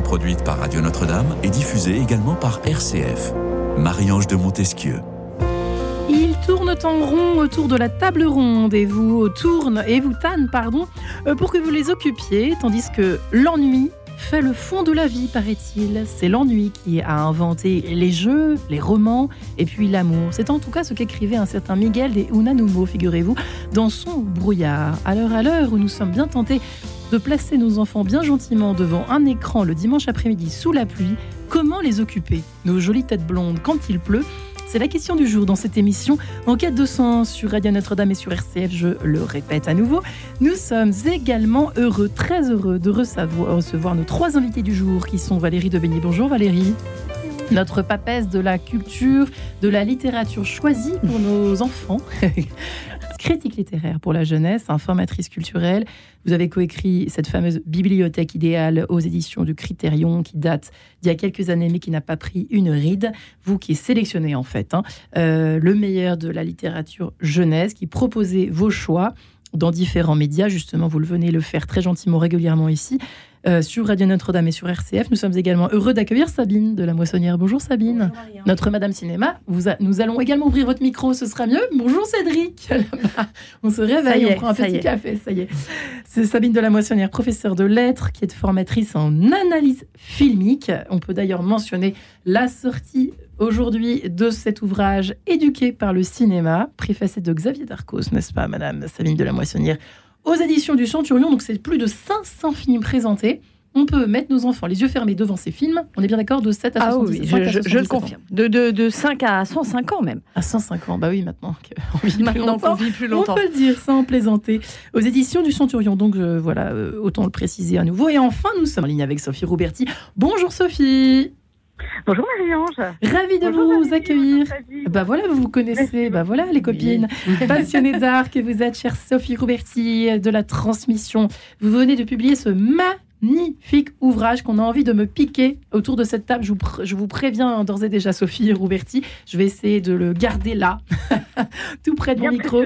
produite par Radio Notre-Dame et diffusée également par RCF. Marie-Ange de Montesquieu. Ils tournent en rond autour de la table ronde et vous tournent et vous tannent, pardon, euh, pour que vous les occupiez, tandis que l'ennui fait le fond de la vie, paraît-il. C'est l'ennui qui a inventé les jeux, les romans et puis l'amour. C'est en tout cas ce qu'écrivait un certain Miguel de Unanumo, figurez-vous, dans son brouillard. Alors à l'heure où nous sommes bien tentés de placer nos enfants bien gentiment devant un écran le dimanche après-midi sous la pluie, comment les occuper Nos jolies têtes blondes quand il pleut? C'est la question du jour dans cette émission En quête de sens sur Radio Notre-Dame et sur RCF, je le répète à nouveau. Nous sommes également heureux, très heureux de recevoir nos trois invités du jour qui sont Valérie de Beignet. Bonjour Valérie notre papesse de la culture, de la littérature choisie pour nos enfants. critique littéraire pour la jeunesse, informatrice culturelle. Vous avez coécrit cette fameuse bibliothèque idéale aux éditions du Critérion qui date d'il y a quelques années mais qui n'a pas pris une ride. Vous qui sélectionnez en fait hein, euh, le meilleur de la littérature jeunesse, qui proposez vos choix dans différents médias. Justement, vous le venez le faire très gentiment régulièrement ici. Euh, sur Radio Notre-Dame et sur RCF. Nous sommes également heureux d'accueillir Sabine de la Moissonnière. Bonjour Sabine. Notre Madame Cinéma. Vous nous allons également ouvrir votre micro, ce sera mieux. Bonjour Cédric. on se réveille, on prend un petit café, ça y est. C'est Sabine de la Moissonnière, professeure de lettres, qui est formatrice en analyse filmique. On peut d'ailleurs mentionner la sortie aujourd'hui de cet ouvrage éduqué par le cinéma, préfacé de Xavier Darcos, n'est-ce pas, Madame Sabine de la Moissonnière? Aux éditions du Centurion. Donc, c'est plus de 500 films présentés. On peut mettre nos enfants les yeux fermés devant ces films. On est bien d'accord de 7 à 70 ah, oui, je, le confirme. De, de, 5 à 105 ans même. À 105 ans, bah oui, maintenant qu'on vit, maintenant qu'on vit plus longtemps. On peut le dire sans plaisanter. Aux éditions du Centurion, donc euh, voilà, euh, autant le préciser à nouveau. Et enfin, nous sommes en ligne avec Sophie Rouberti. Bonjour Sophie Bonjour Marie-Ange. Ravie de vous accueillir. Bah voilà, vous vous connaissez. Bah voilà, les copines. Passionnée d'art que vous êtes, chère Sophie Rouberti, de la transmission. Vous venez de publier ce ma magnifique ouvrage qu'on a envie de me piquer autour de cette table. Je vous, préviens d'ores et déjà, Sophie Rouberti, je vais essayer de le garder là, tout près de mon micro.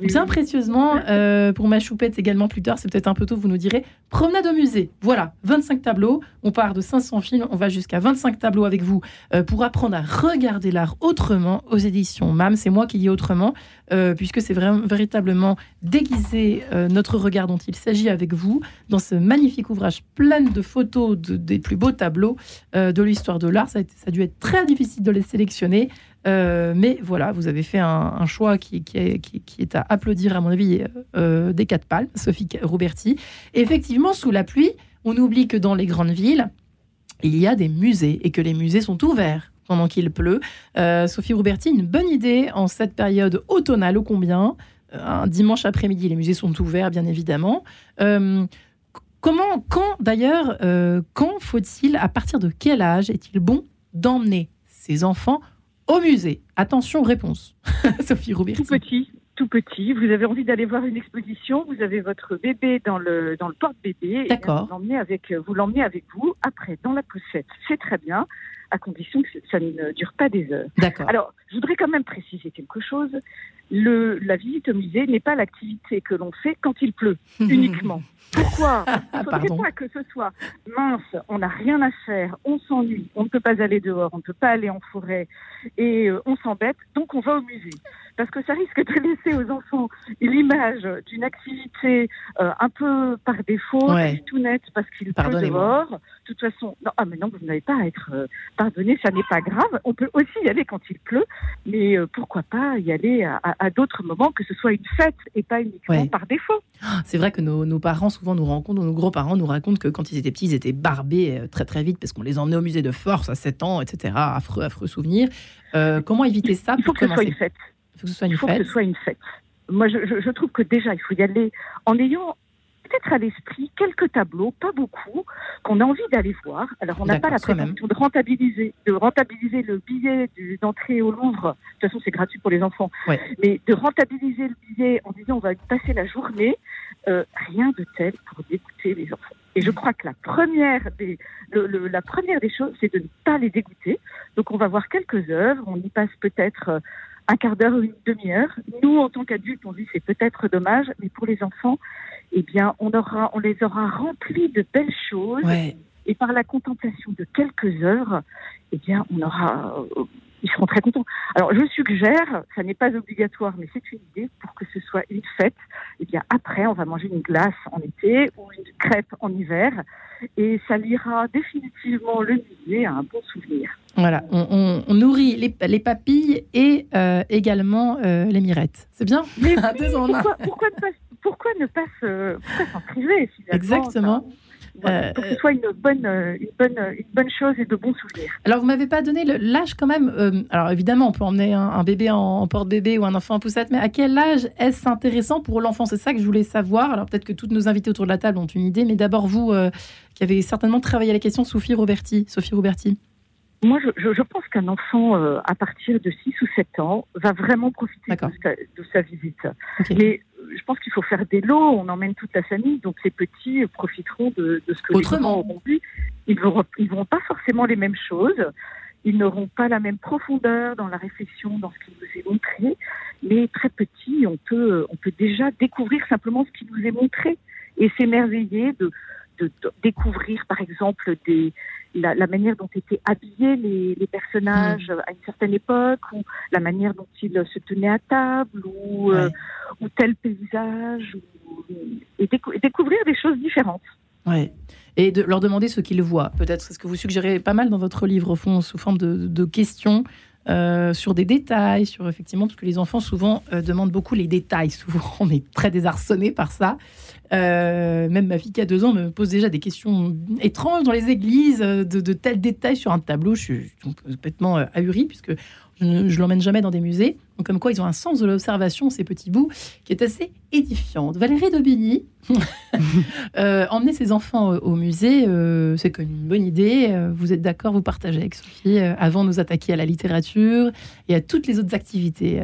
Bien précieusement. Euh, pour ma choupette également plus tard, c'est peut-être un peu tôt, vous nous direz. Promenade au musée. Voilà, 25 tableaux. On part de 500 films, on va jusqu'à 25 tableaux avec vous euh, pour apprendre à regarder l'art autrement aux éditions MAM. C'est moi qui dis autrement, euh, puisque c'est véritablement déguiser notre regard dont il s'agit avec vous dans ce magnifique ouvrage plein de photos des plus beaux tableaux de l'histoire de l'art. Ça, a dû être très difficile de les sélectionner. Euh, mais voilà, vous avez fait un, choix qui, est, à applaudir, à mon avis, euh, des quatre palmes, Sophie Roberti. effectivement, sous la pluie, on oublie que dans les grandes villes, il y a des musées et que les musées sont ouverts pendant qu'il pleut. Sophie Roberti, une bonne idée en cette période automnale, ô combien. Un dimanche après-midi, les musées sont ouverts, bien évidemment. Comment, quand d'ailleurs, euh, quand faut-il, à partir de quel âge est-il bon d'emmener ses enfants au musée Attention, réponse. Sophie Rouberti. Tout petit, tout petit. Vous avez envie d'aller voir une exposition, vous avez votre bébé dans le, dans le porte-bébé. D'accord. Vous l'emmenez avec, vous l'emmenez avec vous, après, dans la poussette. C'est très bien, à condition que ça ne dure pas des heures. D'accord. Alors, je voudrais quand même préciser quelque chose. Le, la visite au musée n'est pas l'activité que l'on fait quand il pleut, uniquement. Pourquoi ne faudrait pas que ce soit mince, on n'a rien à faire, on s'ennuie, on ne peut pas aller dehors, on ne peut pas aller en forêt et euh, on s'embête, donc on va au musée. Parce que ça risque de laisser aux enfants l'image d'une activité euh, un peu par défaut, tout net parce qu'il pleut dehors. De toute façon, non, ah mais non, vous n'avez pas à être euh, pardonné, ça n'est pas grave. On peut aussi y aller quand il pleut, mais pourquoi pas y aller à, d'autres moments, que ce soit une fête et pas uniquement par défaut. Ah, c'est vrai que nos, nos parents souvent nous rencontrent, nos gros-parents nous racontent que quand ils étaient petits, ils étaient barbés euh, très très vite parce qu'on les emmenait au musée de force à 7 ans, etc. Affreux, affreux souvenirs. Euh, comment éviter ça Il faut que ce soit une fête. Il faut que ce soit une, fête. Que ce soit une fête. Moi, je, je, trouve que déjà, il faut y aller en ayant peut-être à l'esprit quelques tableaux, pas beaucoup, qu'on a envie d'aller voir. Alors, on n'a pas la prétention de rentabiliser, de rentabiliser le billet d'entrée au Louvre. De toute façon, c'est gratuit pour les enfants. Mais de rentabiliser le billet en disant on va passer la journée, euh, rien de tel pour dégoûter les enfants. Et je crois que la première des, la première des choses, c'est de ne pas les dégoûter. Donc, on va voir quelques œuvres. On y passe peut-être euh, un quart d'heure ou une demi-heure. Nous, en tant qu'adultes, on dit c'est peut-être dommage, mais pour les enfants, eh bien, on, aura, on les aura remplis de belles choses. Et par la contemplation de quelques heures, eh bien, on aura, euh, ils seront très contents. Alors, je suggère, ça n'est pas obligatoire, mais c'est une idée pour que ce soit une fête. Eh bien, après, on va manger une glace en été ou une crêpe en hiver, et ça liera définitivement le musée à un bon souvenir. Voilà, on, nourrit les, papilles et euh, également euh, les mirettes. C'est bien? Mais, pourquoi, ne pas, pourquoi ne pas s'en priver Exactement. Euh, pour que ce soit une bonne, une, bonne, une bonne chose et de bons souvenirs. Alors, vous m'avez pas donné l'âge quand même. Euh, alors, évidemment, on peut emmener un, bébé en, porte-bébé ou un enfant en poussette, mais à quel âge est-ce intéressant pour l'enfant? C'est ça que je voulais savoir. Alors, peut-être que toutes nos invités autour de la table ont une idée, mais d'abord, vous, euh, qui avez certainement travaillé la question, Sophie Roberti. Sophie Roberti. Moi, je, je, pense qu'un enfant, à partir de 6 ou 7 ans, va vraiment profiter de sa, de sa, visite. Mais je pense qu'il faut faire des lots, on emmène toute la famille, donc les petits profiteront de, ce que Autrement. les grands auront vu. Ils ne verront, ils pas forcément les mêmes choses, ils n'auront pas la même profondeur dans la réflexion, dans ce qui nous est montré, mais très petit, on peut, on peut déjà découvrir simplement ce qui nous est montré et s'émerveiller de, de, découvrir, par exemple, des, la, manière dont étaient habillés les, personnages mm. à une certaine époque, ou la manière dont ils se tenaient à table, ou, euh, ou tel paysage, et, découvrir des choses différentes. Ouais. Et de leur demander ce qu'ils voient. Peut-être ce que vous suggérez pas mal dans votre livre, au fond, sous forme de, questions. Euh, sur des détails, sur effectivement, parce que les enfants souvent euh, demandent beaucoup les détails. Souvent, on est très désarçonné par ça. Euh, même ma fille qui a deux ans me pose déjà des questions étranges dans les églises, de, de tels détails sur un tableau. Je suis complètement ahurie, puisque je ne l'emmène jamais dans des musées. Donc, comme quoi, ils ont un sens de l'observation, ces petits bouts, qui est assez édifiant. Valérie Daubigny, euh, emmener ses enfants au, musée, euh, c'est une bonne idée. Euh, vous êtes d'accord, vous partagez avec Sophie, avant de nous attaquer à la littérature et à toutes les autres activités.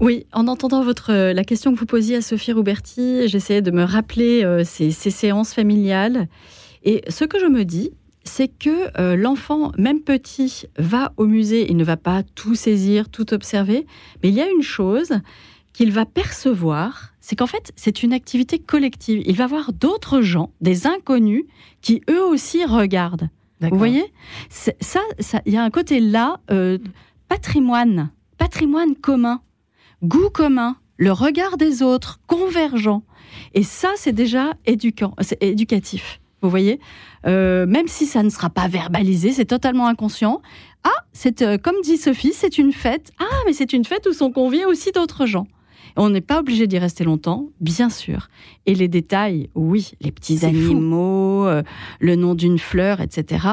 Oui, en entendant votre, la question que vous posiez à Sophie Rouberti, j'essayais de me rappeler ces séances familiales. Et ce que je me dis, c'est que euh, l'enfant, même petit, va au musée, il ne va pas tout saisir, tout observer, mais il y a une chose qu'il va percevoir, c'est qu'en fait, c'est une activité collective. Il va voir d'autres gens, des inconnus, qui eux aussi regardent. Vous voyez? Ça, il y a un côté là, euh, patrimoine, patrimoine commun, goût commun, le regard des autres, convergent. Et ça, c'est déjà éducant, éducatif. Vous voyez? Euh, Même si ça ne sera pas verbalisé, c'est totalement inconscient. Ah, c'est euh, comme dit Sophie, c'est une fête. Ah, mais c'est une fête où sont conviés aussi d'autres gens. On n'est pas obligé d'y rester longtemps, bien sûr. Et les détails, oui, les petits animaux, euh, le nom d'une fleur, etc.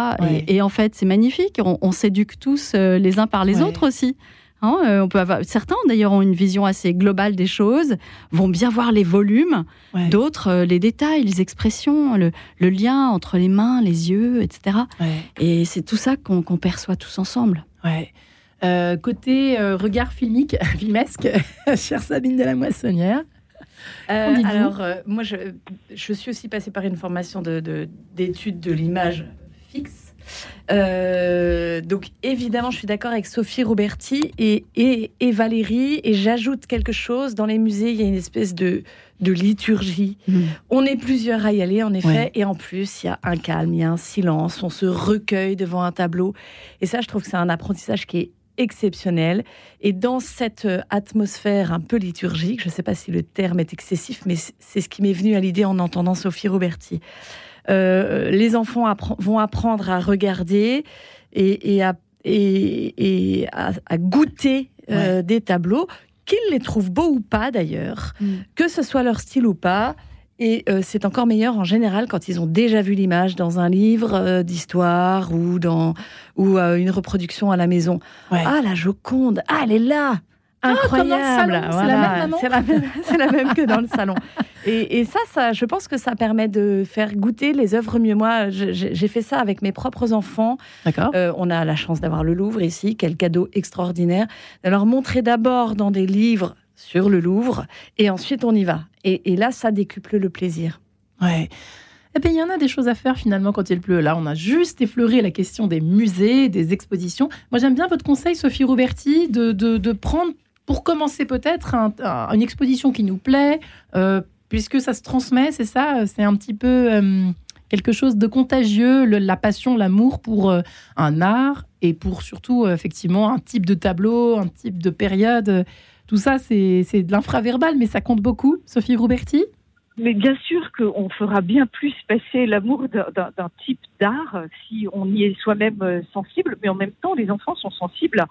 Et, en fait, c'est magnifique. On, s'éduque tous les uns par les autres aussi. Hein, euh, on peut avoir, certains d'ailleurs ont une vision assez globale des choses, vont bien voir les volumes, d'autres euh, les détails, les expressions, le, lien entre les mains, les yeux, etc. Et c'est tout ça qu'on perçoit tous ensemble. Ouais. Euh, côté regard filmique, filmesque, chère Sabine de la Moissonnière. alors, moi, je, je, suis aussi passée par une formation d'études de, de l'image fixe. Euh, donc évidemment, je suis d'accord avec Sophie Roberti et, et, Valérie, et j'ajoute quelque chose. Dans les musées, il y a une espèce de, de liturgie. Mm. On est plusieurs à y aller, en effet, et en plus, il y a un calme, il y a un silence, on se recueille devant un tableau. Et ça, je trouve que c'est un apprentissage qui est exceptionnel. Et dans cette euh, atmosphère un peu liturgique, je ne sais pas si le terme est excessif, mais c'est ce qui m'est venu à l'idée en entendant Sophie Roberti. Euh, les enfants vont apprendre à regarder et, à, goûter euh, des tableaux, qu'ils les trouvent beaux ou pas d'ailleurs, mm. que ce soit leur style ou pas. Et euh, c'est encore meilleur en général quand ils ont déjà vu l'image dans un livre d'histoire ou dans ou une reproduction à la maison. Ah la Joconde, ah elle est là. Ah, Incroyable, c'est la, la, même que dans le salon. Et, ça, ça, je pense que ça permet de faire goûter les œuvres mieux. Moi, j'ai fait ça avec mes propres enfants. D'accord. Euh, on a la chance d'avoir le Louvre ici, quel cadeau extraordinaire. De leur montrer d'abord dans des livres sur le Louvre, et ensuite on y va. Et, là, ça décuple le plaisir. Ouais. Eh bien, il y en a des choses à faire finalement quand il pleut. Là, on a juste effleuré la question des musées, des expositions. Moi, j'aime bien votre conseil, Sophie de, de, de prendre pour commencer peut-être une exposition qui nous plaît, euh, puisque ça se transmet, c'est ça C'est un petit peu quelque chose de contagieux, la passion, l'amour pour un art et pour surtout, effectivement, un type de tableau, un type de période. Tout ça, c'est de l'infraverbal, mais ça compte beaucoup. Sophie Rouberti mais bien sûr qu'on fera bien plus passer l'amour d'un type d'art si on y est soi-même euh, sensible, mais en même temps, les enfants sont sensibles.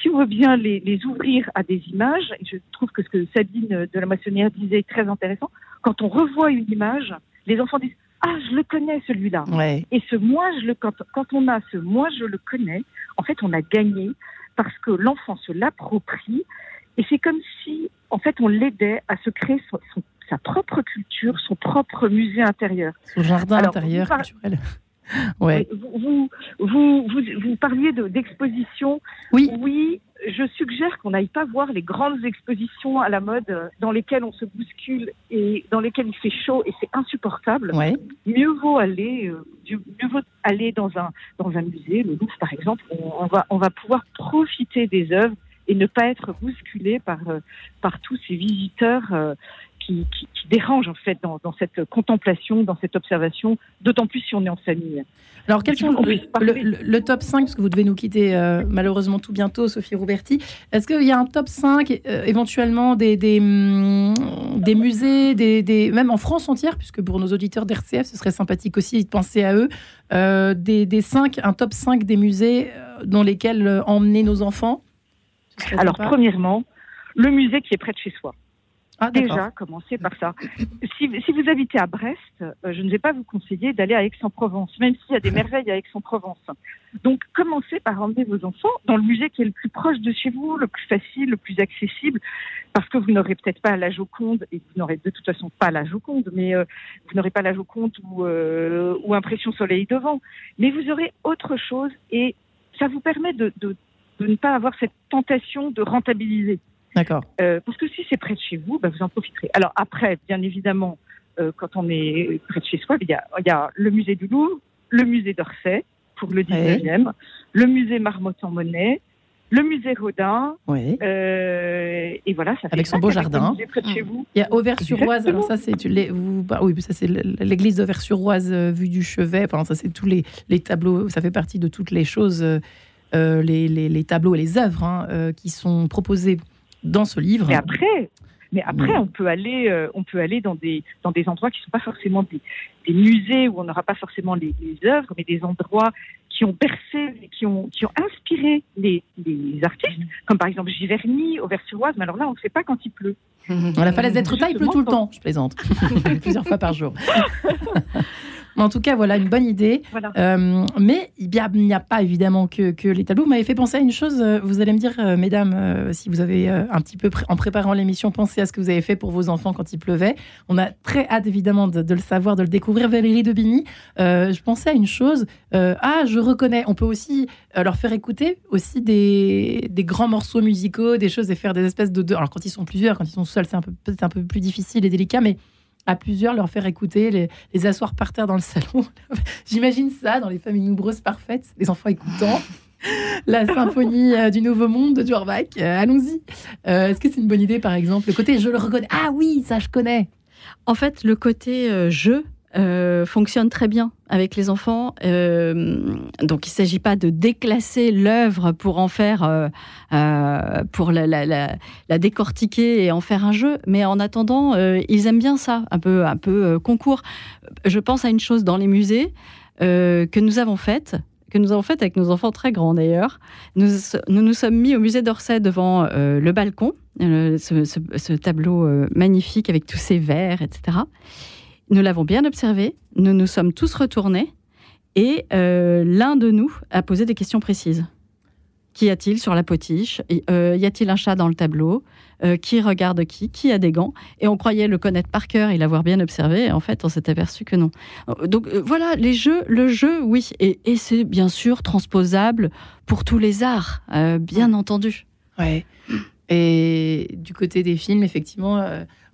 Si on veut bien les, ouvrir à des images, et je trouve que ce que Sabine de la Maçonnière disait est très intéressant, quand on revoit une image, les enfants disent ah, je le connais celui-là. Et ce moi, je le, quand, quand, on a ce moi, je le connais, en fait, on a gagné parce que l'enfant se l'approprie et c'est comme si, en fait, on l'aidait à se créer son, sa propre culture, son propre musée intérieur. Son jardin intérieur culturel. Ouais. Vous, vous, vous, vous parliez d'exposition. oui. Oui, je suggère qu'on n'aille pas voir les grandes expositions à la mode dans lesquelles on se bouscule et dans lesquelles il fait chaud et c'est insupportable. Ouais. Mieux vaut aller, euh, mieux vaut aller dans un dans un musée, le Louvre par exemple. On, on va on va pouvoir profiter des œuvres et ne pas être bousculé par, euh, par tous ces visiteurs euh, qui, qui, dérangent en fait dans, dans, cette contemplation, dans cette observation, d'autant plus si on est en famille. Alors, quels sont le, top 5, parce que vous devez nous quitter euh, malheureusement tout bientôt, Sophie Rouberti. Est-ce qu'il y a un top 5 éventuellement des, des, hum, des musées, des, des, même en France entière, puisque pour nos auditeurs d'RCF, ce serait sympathique aussi de penser à eux, des, des 5, un top 5 des musées dans lesquels emmener nos enfants? Alors, premièrement, le musée qui est près de chez soi. Ah, Déjà, commencez par ça. Si, vous habitez à Brest, euh, je ne vais pas vous conseiller d'aller à Aix-en-Provence, même s'il y a des merveilles à Aix-en-Provence. Donc, commencez par emmener vos enfants dans le musée qui est le plus proche de chez vous, le plus facile, le plus accessible, parce que vous n'aurez peut-être pas la Joconde, et vous n'aurez de toute façon pas la Joconde, mais euh, vous n'aurez pas la Joconde ou, euh, ou Impression Soleil devant. Mais vous aurez autre chose, et ça vous permet de de ne pas avoir cette tentation de rentabiliser. D'accord. Euh, parce que si c'est près de chez vous, bah, vous en profiterez. Alors après, bien évidemment, euh, quand on est près de chez soi, il y a, il y a le musée du Louvre, le musée d'Orsay pour le 19e, le musée Marmottan-Monet, le musée Rodin. Oui. Euh, et voilà, ça fait Avec son beau jardin. Près de chez vous. Il y a Auvers-sur-Oise. Alors ça, c'est vous, bah, oui, ça c'est l'église d'Auvers-sur-Oise vue du chevet. Enfin, ça c'est tous les, les, tableaux. Ça fait partie de toutes les choses euh, les, tableaux et les œuvres hein, euh, qui sont proposés dans ce livre. Mais après, mais après, on peut aller, euh, on peut aller dans des dans des endroits qui ne sont pas forcément des, musées où on n'aura pas forcément les, œuvres, mais des endroits qui ont bercé, qui ont qui ont inspiré les, artistes, comme par exemple Giverny, Auvers-sur-Oise. Mais alors là, on ne sait pas quand il pleut. la falaise d'être il pleut tout le temps. Je plaisante, plusieurs fois par jour. en tout cas, voilà une bonne idée. Euh, mais il n'y a, pas évidemment que, les tableaux. Vous m'avez fait penser à une chose. Euh, vous allez me dire, euh, mesdames, si vous avez un petit peu, en préparant l'émission, pensé à ce que vous avez fait pour vos enfants quand il pleuvait. On a très hâte, évidemment, de, le savoir, de le découvrir. Valérie de Bigny, je pensais à une chose. ah, je reconnais. On peut aussi leur faire écouter aussi des, grands morceaux musicaux, des choses et faire des espèces de. Alors, quand ils sont plusieurs, quand ils sont seuls, c'est peut-être un peu plus difficile et délicat, mais à plusieurs, leur faire écouter, les, les asseoir par terre dans le salon. J'imagine ça dans les familles nombreuses parfaites, les enfants écoutant. La symphonie euh, du Nouveau Monde de Dvorak. Euh, allons-y. Euh, est-ce que c'est une bonne idée, par exemple Le côté je le reconnais? Ah oui, ça je connais. En fait, le côté je euh, fonctionne très bien avec les enfants. Euh, donc, il ne s'agit pas de déclasser l'œuvre pour en faire, euh, pour la, décortiquer et en faire un jeu. Mais en attendant, ils aiment bien ça, un peu, un peu concours. Je pense à une chose dans les musées que nous avons faite que nous avons faite avec nos enfants très grands d'ailleurs. Nous, nous, nous sommes mis au musée d'Orsay devant le balcon, ce, ce, tableau magnifique avec tous ces verres, etc. Nous l'avons bien observé, nous nous sommes tous retournés et euh, l'un de nous a posé des questions précises. Qu'y a-t-il sur la potiche? Euh, Y a-t-il un chat dans le tableau? Euh, Qui regarde qui? Qui a des gants? Et on croyait le connaître par cœur et l'avoir bien observé. Et en fait, on s'est aperçu que non. Donc voilà, les jeux, le jeu, oui. Et, et c'est bien sûr transposable pour tous les arts, bien entendu. Ouais. Et du côté des films, effectivement,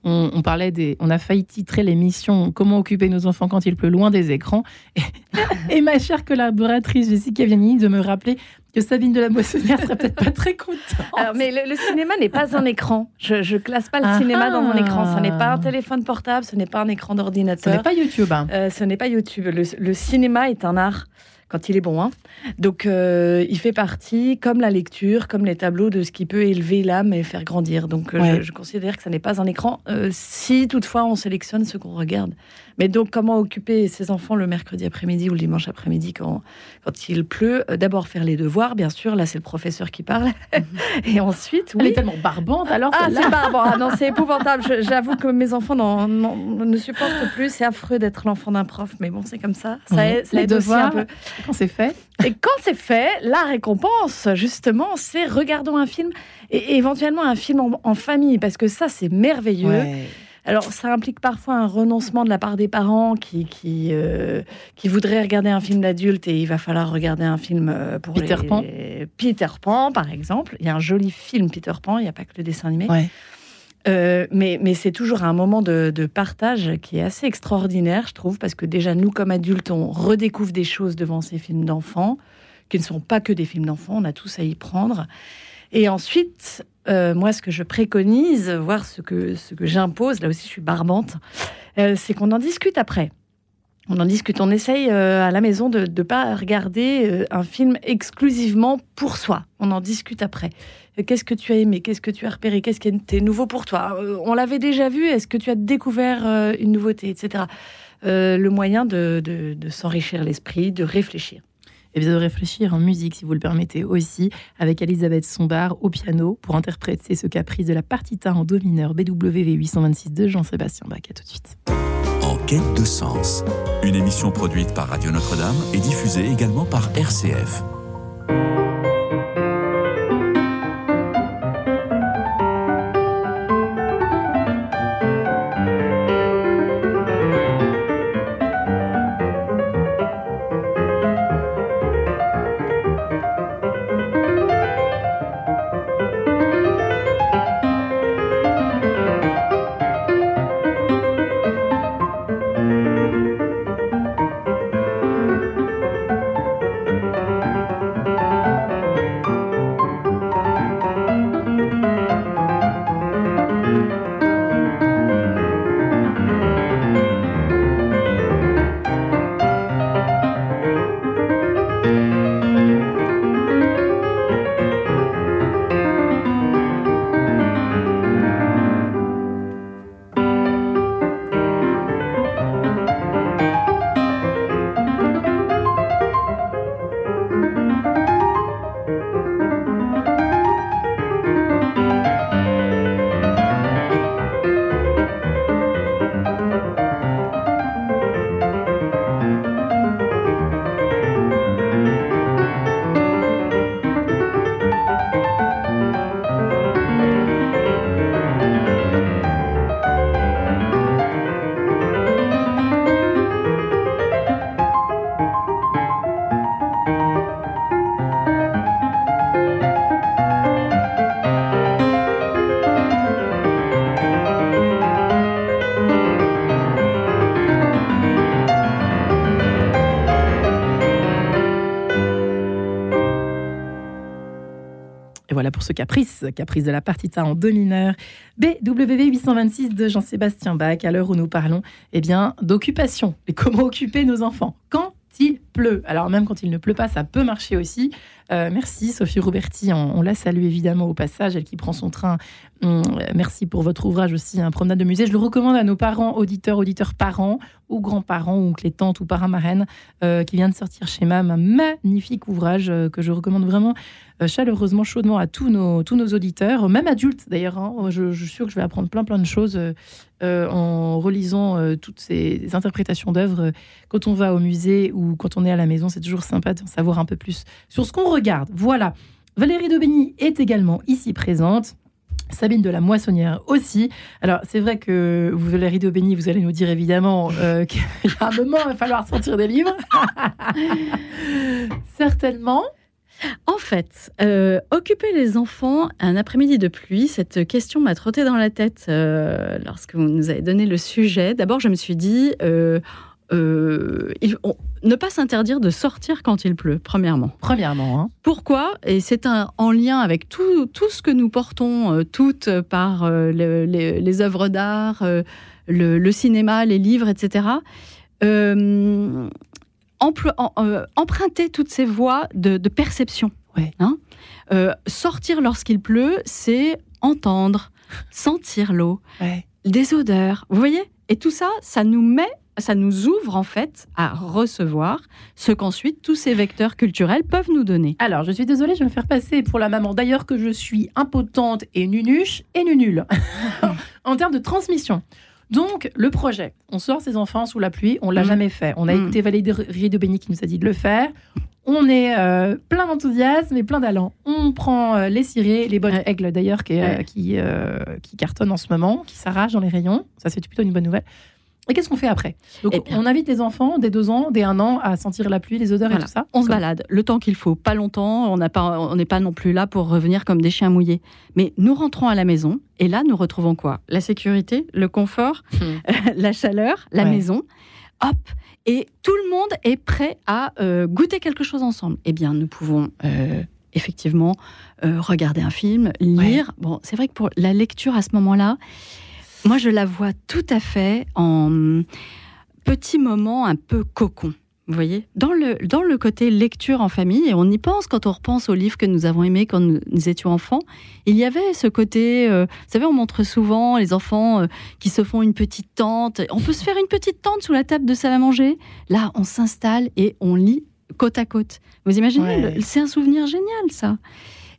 on, parlait des, on a failli titrer l'émission Comment occuper nos enfants quand il pleut loin des écrans. Et, ma chère collaboratrice Jessica Vianney de me rappeler que Sabine de la Moissonnière serait peut-être pas très contente. Alors, mais le, cinéma n'est pas un écran. Je, ne classe pas le ah cinéma dans un écran. Ce n'est pas un téléphone portable, ce n'est pas un écran d'ordinateur. Ce n'est pas YouTube. Hein. Euh, ce n'est pas YouTube. le cinéma est un art quand il est bon. Hein. Donc, euh, il fait partie, comme la lecture, comme les tableaux, de ce qui peut élever l'âme et faire grandir. Donc, euh, je, considère que ça n'est pas un écran, euh, si toutefois on sélectionne ce qu'on regarde. Mais donc, comment occuper ses enfants le mercredi après-midi ou le dimanche après-midi quand, quand il pleut? D'abord faire les devoirs, bien sûr. Là, c'est le professeur qui parle. et ensuite, oui. Elle est tellement barbante alors. Ah, c'est barbant. Ah, non, c'est épouvantable. J'avoue que mes enfants ne supportent plus. C'est affreux d'être l'enfant d'un prof, mais bon, c'est comme ça. Ça, mhm. ça aide aussi un peu. Quand c'est fait. Et quand c'est fait, la récompense, justement, c'est regardons un film et éventuellement un film en, famille, parce que ça, c'est merveilleux. Alors, ça implique parfois un renoncement de la part des parents qui, qui, euh, qui voudraient regarder un film d'adulte et il va falloir regarder un film euh, pour Peter Pan. Peter Pan, par exemple. Il y a un joli film Peter Pan, il n'y a pas que le dessin animé. Euh, mais, mais c'est toujours un moment de, de, partage qui est assez extraordinaire, je trouve, parce que déjà, nous, comme adultes, on redécouvre des choses devant ces films d'enfants, qui ne sont pas que des films d'enfants, on a tous à y prendre. Et ensuite, euh, moi, ce que je préconise, voir ce que, ce que j'impose, là aussi je suis barbante, euh, c'est qu'on en discute après. On en discute, on essaye euh, à la maison de ne pas regarder un film exclusivement pour soi. On en discute après. Qu'est-ce que tu as aimé? Qu'est-ce que tu as repéré? Qu'est-ce qui était nouveau pour toi? On l'avait déjà vu, est-ce que tu as découvert une nouveauté, etc. le moyen de s'enrichir l'esprit, de réfléchir et bien de réfléchir en musique, si vous le permettez aussi, avec Elisabeth Sombard au piano pour interpréter ce caprice de la partita en do mineur BWV 826 de Jean-Sébastien Bach. À tout de suite. En quête de sens, une émission produite par Radio Notre-Dame et diffusée également par RCF. Pour ce caprice, caprice de la partita en do mineur, BWV 826 de Jean-Sébastien Bach, à l'heure où nous parlons eh bien, d'occupation et comment occuper nos enfants. Quand il pleut. Alors même quand il ne pleut pas, ça peut marcher aussi. Euh, merci Sophie Roberti, on, la salue évidemment au passage, elle qui prend son train. Hum, merci pour votre ouvrage aussi, un promenade de musée. Je le recommande à nos parents, auditeurs, auditeurs, parents ou grands-parents, ou oncles tantes ou parents marraines, euh, qui vient de sortir chez MAM, un magnifique ouvrage euh, que je recommande vraiment chaleureusement, chaudement à tous nos, tous nos auditeurs, même adultes d'ailleurs. Hein. Je, je, suis sûre que je vais apprendre plein plein de choses en relisant toutes ces interprétations d'œuvres. Quand on va au musée ou quand on est à la maison, c'est toujours sympa d'en savoir un peu plus sur ce qu'on regarde. Voilà. Valérie Daubigny est également ici présente. Sabine de la Moissonnière aussi. Alors, c'est vrai que vous, Valérie Daubigny, vous allez nous dire évidemment euh, qu'il un moment, il va falloir sortir des livres. Certainement. En fait, euh, occuper les enfants un après-midi de pluie, cette question m'a trotté dans la tête euh, lorsque vous nous avez donné le sujet. D'abord, je me suis dit, euh, ne pas s'interdire de sortir quand il pleut, premièrement. Premièrement. Hein. Pourquoi? Et c'est en lien avec tout, tout, ce que nous portons toutes par les, œuvres d'art, le, cinéma, les livres, etc. Euh, emprunter toutes ces voies de, perception. Hein? Euh, sortir lorsqu'il pleut, c'est entendre, sentir l'eau, des odeurs. Vous voyez? Et tout ça, ça nous met, ça nous ouvre en fait à recevoir ce qu'ensuite tous ces vecteurs culturels peuvent nous donner. Alors, je suis désolée, je vais me faire passer pour la maman. D'ailleurs, que je suis impotente et nunuche et nunule en termes de transmission. Donc, le projet, on sort ses enfants sous la pluie, on l'a mm. jamais fait. On a mm. écouté Valérie de Béni qui nous a dit de le faire. On est euh, plein d'enthousiasme et plein d'allant. On prend euh, les cirés, les bonnes aigles d'ailleurs qui, euh, qui, cartonnent en ce moment, qui s'arrachent dans les rayons. Ça, c'est plutôt une bonne nouvelle. Et qu'est-ce qu'on fait après? Donc, eh on invite les enfants des deux ans, des un an à sentir la pluie, les odeurs et tout ça? On se balade le temps qu'il faut, pas longtemps. On n'est pas, pas non plus là pour revenir comme des chiens mouillés. Mais nous rentrons à la maison et là, nous retrouvons quoi? La sécurité, le confort, hmm. la chaleur, la maison. Hop Et tout le monde est prêt à euh, goûter quelque chose ensemble. Eh bien, nous pouvons euh, effectivement euh, regarder un film, lire. Bon, c'est vrai que pour la lecture à ce moment-là, moi, je la vois tout à fait en petit moment un peu cocon. Vous voyez? Dans le, dans le côté lecture en famille, et on y pense quand on repense aux livres que nous avons aimés quand nous, étions enfants, il y avait ce côté, euh, vous savez, on montre souvent les enfants euh, qui se font une petite tente. On peut se faire une petite tente sous la table de salle à manger. Là, on s'installe et on lit côte à côte. Vous imaginez? C'est un souvenir génial, ça.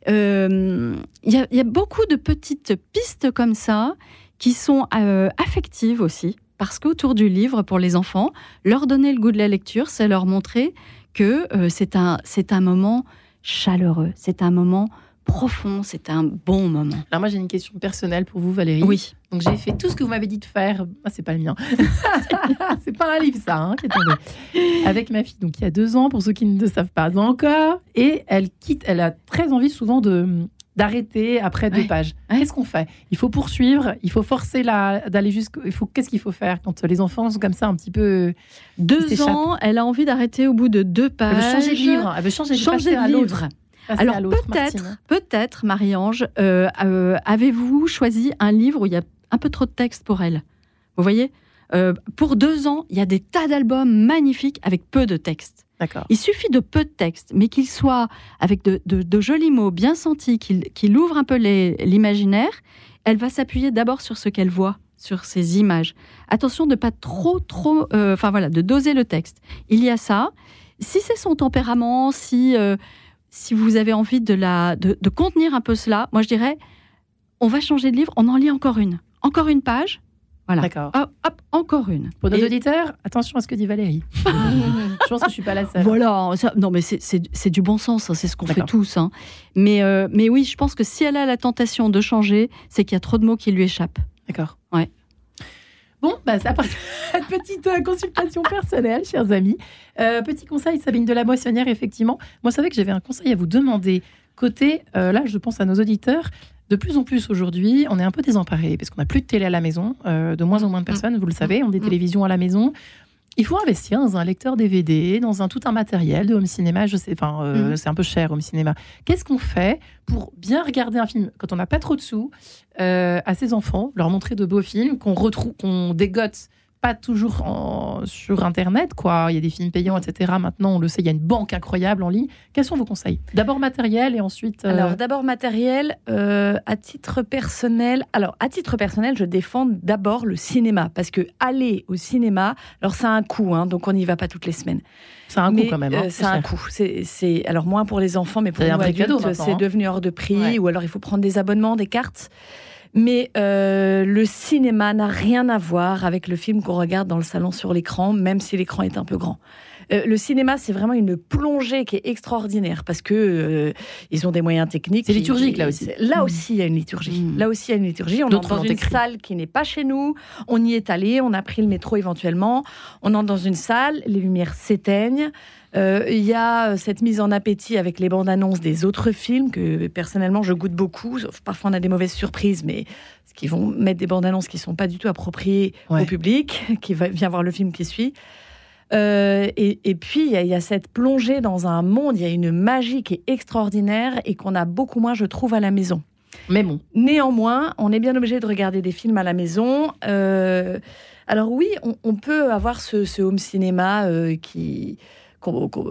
Euh, il y, a beaucoup de petites pistes comme ça qui sont euh, affectives aussi, parce qu'autour du livre, pour les enfants, leur donner le goût de la lecture, c'est leur montrer que euh, c'est un, un moment chaleureux, c'est un moment profond, c'est un bon moment. Alors moi j'ai une question personnelle pour vous Valérie. Oui. Donc j'ai fait tout ce que vous m'avez dit de faire. Ah, c'est pas le mien. c'est pas un livre ça, hein, qui est Avec ma fille, donc il y a deux ans pour ceux qui ne le savent pas encore, et elle quitte, elle a très envie souvent de d'arrêter après deux pages. Qu'est-ce qu'on fait? Il faut poursuivre, il faut forcer d'aller jusqu'au. Il faut qu'est-ce qu'il faut faire quand les enfants sont comme ça un petit peu deux ans Elle a envie d'arrêter au bout de deux pages. Elle veut changer de livre. Elle veut changer, changer de, livre. Alors peut-être, peut-être, Marie-Ange, euh, euh, avez-vous choisi un livre où il y a un peu trop de texte pour elle? Vous voyez, euh, pour deux ans, il y a des tas d'albums magnifiques avec peu de texte. Il suffit de peu de texte, mais qu'il soit avec de, jolis mots bien sentis, qu'il ouvre un peu l'imaginaire. Elle va s'appuyer d'abord sur ce qu'elle voit, sur ces images. Attention de pas trop, trop, euh, enfin voilà, de doser le texte. Il y a ça. Si c'est son tempérament, si euh, si vous avez envie de la de contenir un peu cela, moi je dirais, on va changer de livre, on en lit encore une, encore une page, voilà. D'accord. Hop, encore une. Pour nos auditeurs, attention à ce que dit Valérie. je pense que je suis pas la seule. Voilà. non, mais c'est du bon sens. Hein, c'est ce qu'on fait tous. Hein. Mais, euh, mais oui, je pense que si elle a la tentation de changer, c'est qu'il y a trop de mots qui lui échappent. D'accord. Ouais. Bon, bah, ça une petite euh, consultation personnelle, chers amis. Euh, petit conseil, Sabine de la Moissonnière, effectivement. Moi, savez que j'avais un conseil à vous demander. Côté, là, je pense à nos auditeurs, de plus en plus aujourd'hui, on est un peu désemparé parce qu'on n'a plus de télé à la maison, euh, de moins en moins de personnes, vous le savez, ont des télévisions à la maison. Il faut investir dans un lecteur DVD, dans un tout un matériel de home cinéma. Je sais, enfin, euh, mm. c'est un peu cher home cinéma. Qu'est-ce qu'on fait pour bien regarder un film quand on n'a pas trop de sous euh, à ses enfants, leur montrer de beaux films qu'on retrouve, qu'on dégote pas toujours sur Internet, quoi. Il y a des films payants, etc. Maintenant, on le sait, il y a une banque incroyable en ligne. Quels sont vos conseils? D'abord matériel et ensuite. Euh, alors, d'abord matériel, euh, à titre personnel. Alors, à titre personnel, je défends d'abord le cinéma parce que aller au cinéma, alors ça a un coût, hein, donc on n'y va pas toutes les semaines. C'est un coût quand même. Hein, euh, c'est un coût. C'est alors moins pour les enfants, mais pour les adultes, c'est devenu hors de prix. Ou alors il faut prendre des abonnements, des cartes. Mais euh, le cinéma n'a rien à voir avec le film qu'on regarde dans le salon sur l'écran, même si l'écran est un peu grand. Euh, le cinéma, c'est vraiment une plongée qui est extraordinaire parce que euh, ils ont des moyens techniques. C'est liturgique là aussi. Là mm. aussi, il y a une liturgie. Mm. Là aussi, il y a une liturgie. On entre dans une salle qui n'est pas chez nous. On y est allé. On a pris le métro éventuellement. On entre dans une salle. Les lumières s'éteignent. Euh, il y a cette mise en appétit avec les bandes annonces des autres films que personnellement je goûte beaucoup. Parfois on a des mauvaises surprises, mais qui vont mettre des bandes annonces qui sont pas du tout appropriées au public, qui vient voir le film qui suit. Euh, et, puis, il y, a cette plongée dans un monde, il y a une magie qui est extraordinaire et qu'on a beaucoup moins, je trouve, à la maison. Mais bon. Néanmoins, on est bien obligé de regarder des films à la maison. Euh, alors oui, on, peut avoir ce, home cinéma euh, qui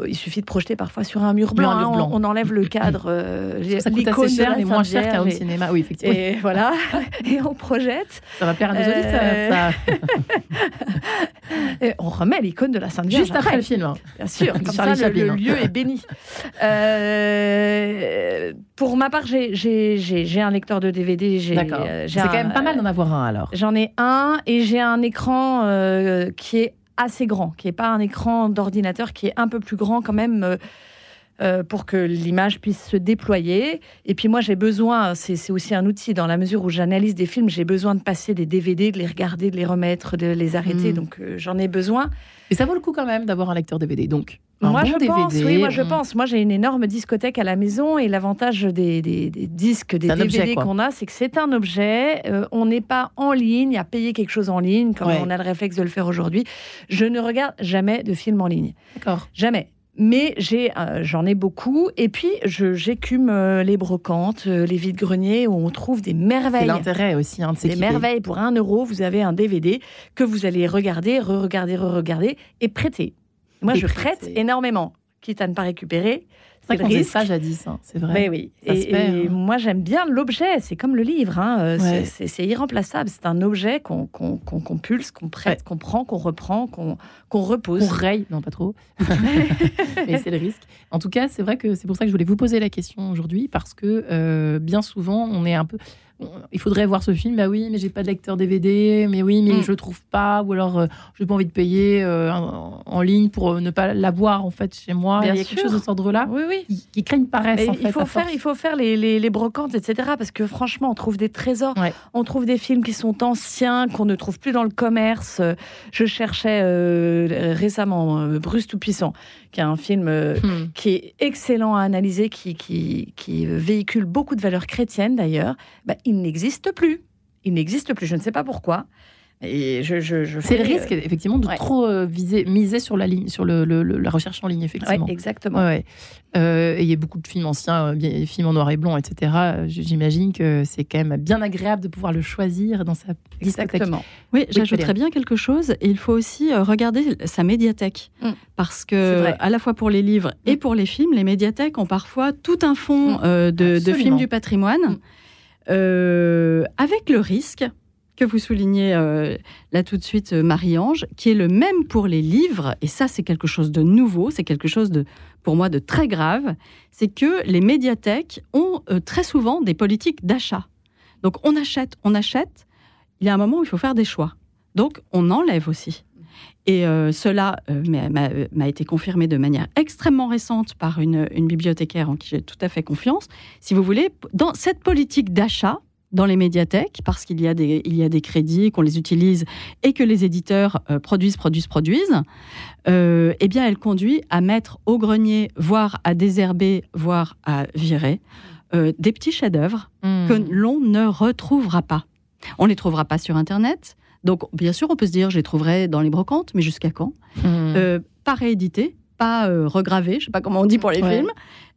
il suffit de projeter parfois sur un mur blanc. Hein, on, enlève le cadre, euh, ça coûte assez cher, mais moins cher qu'un cinéma. Oui, effectivement. Et voilà, et on projette. Ça va plaire à nos auditeurs. Euh, on remet l'icône de la Sainte Vierge juste après, le film. Hein. Bien sûr, comme ça le, lieu est béni. Euh, pour ma part, j'ai un lecteur de DVD. D'accord. C'est quand même pas mal d'en avoir un alors. J'en ai un et j'ai un écran qui est assez grand, qui n'est pas un écran d'ordinateur, qui est un peu plus grand quand même. Euh, euh, pour que l'image puisse se déployer. Et puis moi, j'ai besoin, c'est aussi un outil, dans la mesure où j'analyse des films, j'ai besoin de passer des DVD, de les regarder, de les remettre, de les arrêter. Hmm. Donc euh, j'en ai besoin. Mais ça vaut le coup quand même d'avoir un lecteur DVD. Donc moi, je pense, oui, moi je hmm. pense. Moi, j'ai une énorme discothèque à la maison et l'avantage des, disques, des DVD qu'on a, c'est que c'est un objet. on n'est pas en ligne à payer quelque chose en ligne, comme on a le réflexe de le faire aujourd'hui. Je ne regarde jamais de films en ligne. D'accord. Jamais mais j'ai, euh, j'en ai beaucoup. Et puis, j'écume euh, les brocantes, euh, les vides-greniers, où on trouve des merveilles. C'est l'intérêt aussi hein, de Des merveilles. Pour un euro, vous avez un DVD que vous allez regarder, re-regarder, re-regarder et prêter. Moi, je prête énormément, quitte à ne pas récupérer. C'est vrai qu'on ça jadis, hein, c'est vrai. oui. et, hein. moi, j'aime bien l'objet. C'est comme le livre. Hein. Euh, c'est irremplaçable. C'est un objet qu'on pulse, qu'on prête, qu'on prend, qu'on reprend, qu'on repose. Qu'on raye. Non, pas trop. Mais c'est le risque. En tout cas, c'est vrai que c'est pour ça que je voulais vous poser la question aujourd'hui parce que euh, bien souvent, on est un peu il faudrait voir ce film. Bah oui, mais j'ai pas de lecteur DVD. Mais oui, mais je mm. je le trouve pas. Ou alors, euh, je n'ai pas envie de payer euh, en, ligne pour ne pas l'avoir en fait chez moi. il y a quelque chose de cet ordre-là. Oui, oui. Qui, qui crée une paresse. En il faut faire, il faut faire les, les, brocantes, etc. Parce que franchement, on trouve des trésors. On trouve des films qui sont anciens, qu'on ne trouve plus dans le commerce. Je cherchais récemment Bruce tout puissant, qui est un film hmm. qui est excellent à analyser, qui, qui, qui véhicule beaucoup de valeurs chrétiennes d'ailleurs. Bah, il n'existe plus. Il n'existe plus. Je ne sais pas pourquoi. Et je, je, c'est le risque effectivement de trop euh, viser, miser sur la ligne, sur le, la recherche en ligne effectivement. exactement. Euh, et il y a beaucoup de films anciens, euh, films en noir et blanc, etc. J'imagine que c'est quand même bien agréable de pouvoir le choisir dans sa Exactement. Oui, j'ajouterais bien quelque chose. Et il faut aussi regarder sa médiathèque mm. parce que à la fois pour les livres et mm. pour les films, les médiathèques ont parfois tout un fond mm. de, de, films du patrimoine. Euh, avec le risque que vous soulignez euh, là tout de suite, euh, Marie-Ange, qui est le même pour les livres, et ça c'est quelque chose de nouveau, c'est quelque chose de, pour moi de très grave, c'est que les médiathèques ont très souvent des politiques d'achat. Donc on achète, on achète, il y a un moment où il faut faire des choix. Donc on enlève aussi. Et euh, cela euh, m'a été confirmé de manière extrêmement récente par une, bibliothécaire en qui j'ai tout à fait confiance. Si vous voulez, dans cette politique d'achat, dans les médiathèques, parce qu'il y, a des, il y a des crédits, qu'on les utilise et que les éditeurs euh, produisent, produisent, produisent, eh bien, elle conduit à mettre au grenier, voire à désherber, voire à virer, des petits chefs-d'œuvre hmm. que l'on ne retrouvera pas. On ne les trouvera pas sur Internet, donc, bien sûr, on peut se dire, je les trouverai dans les brocantes, mais jusqu'à quand? Mmh. euh, Pas réédité, pas euh, regravé, je ne sais pas comment on dit pour les films.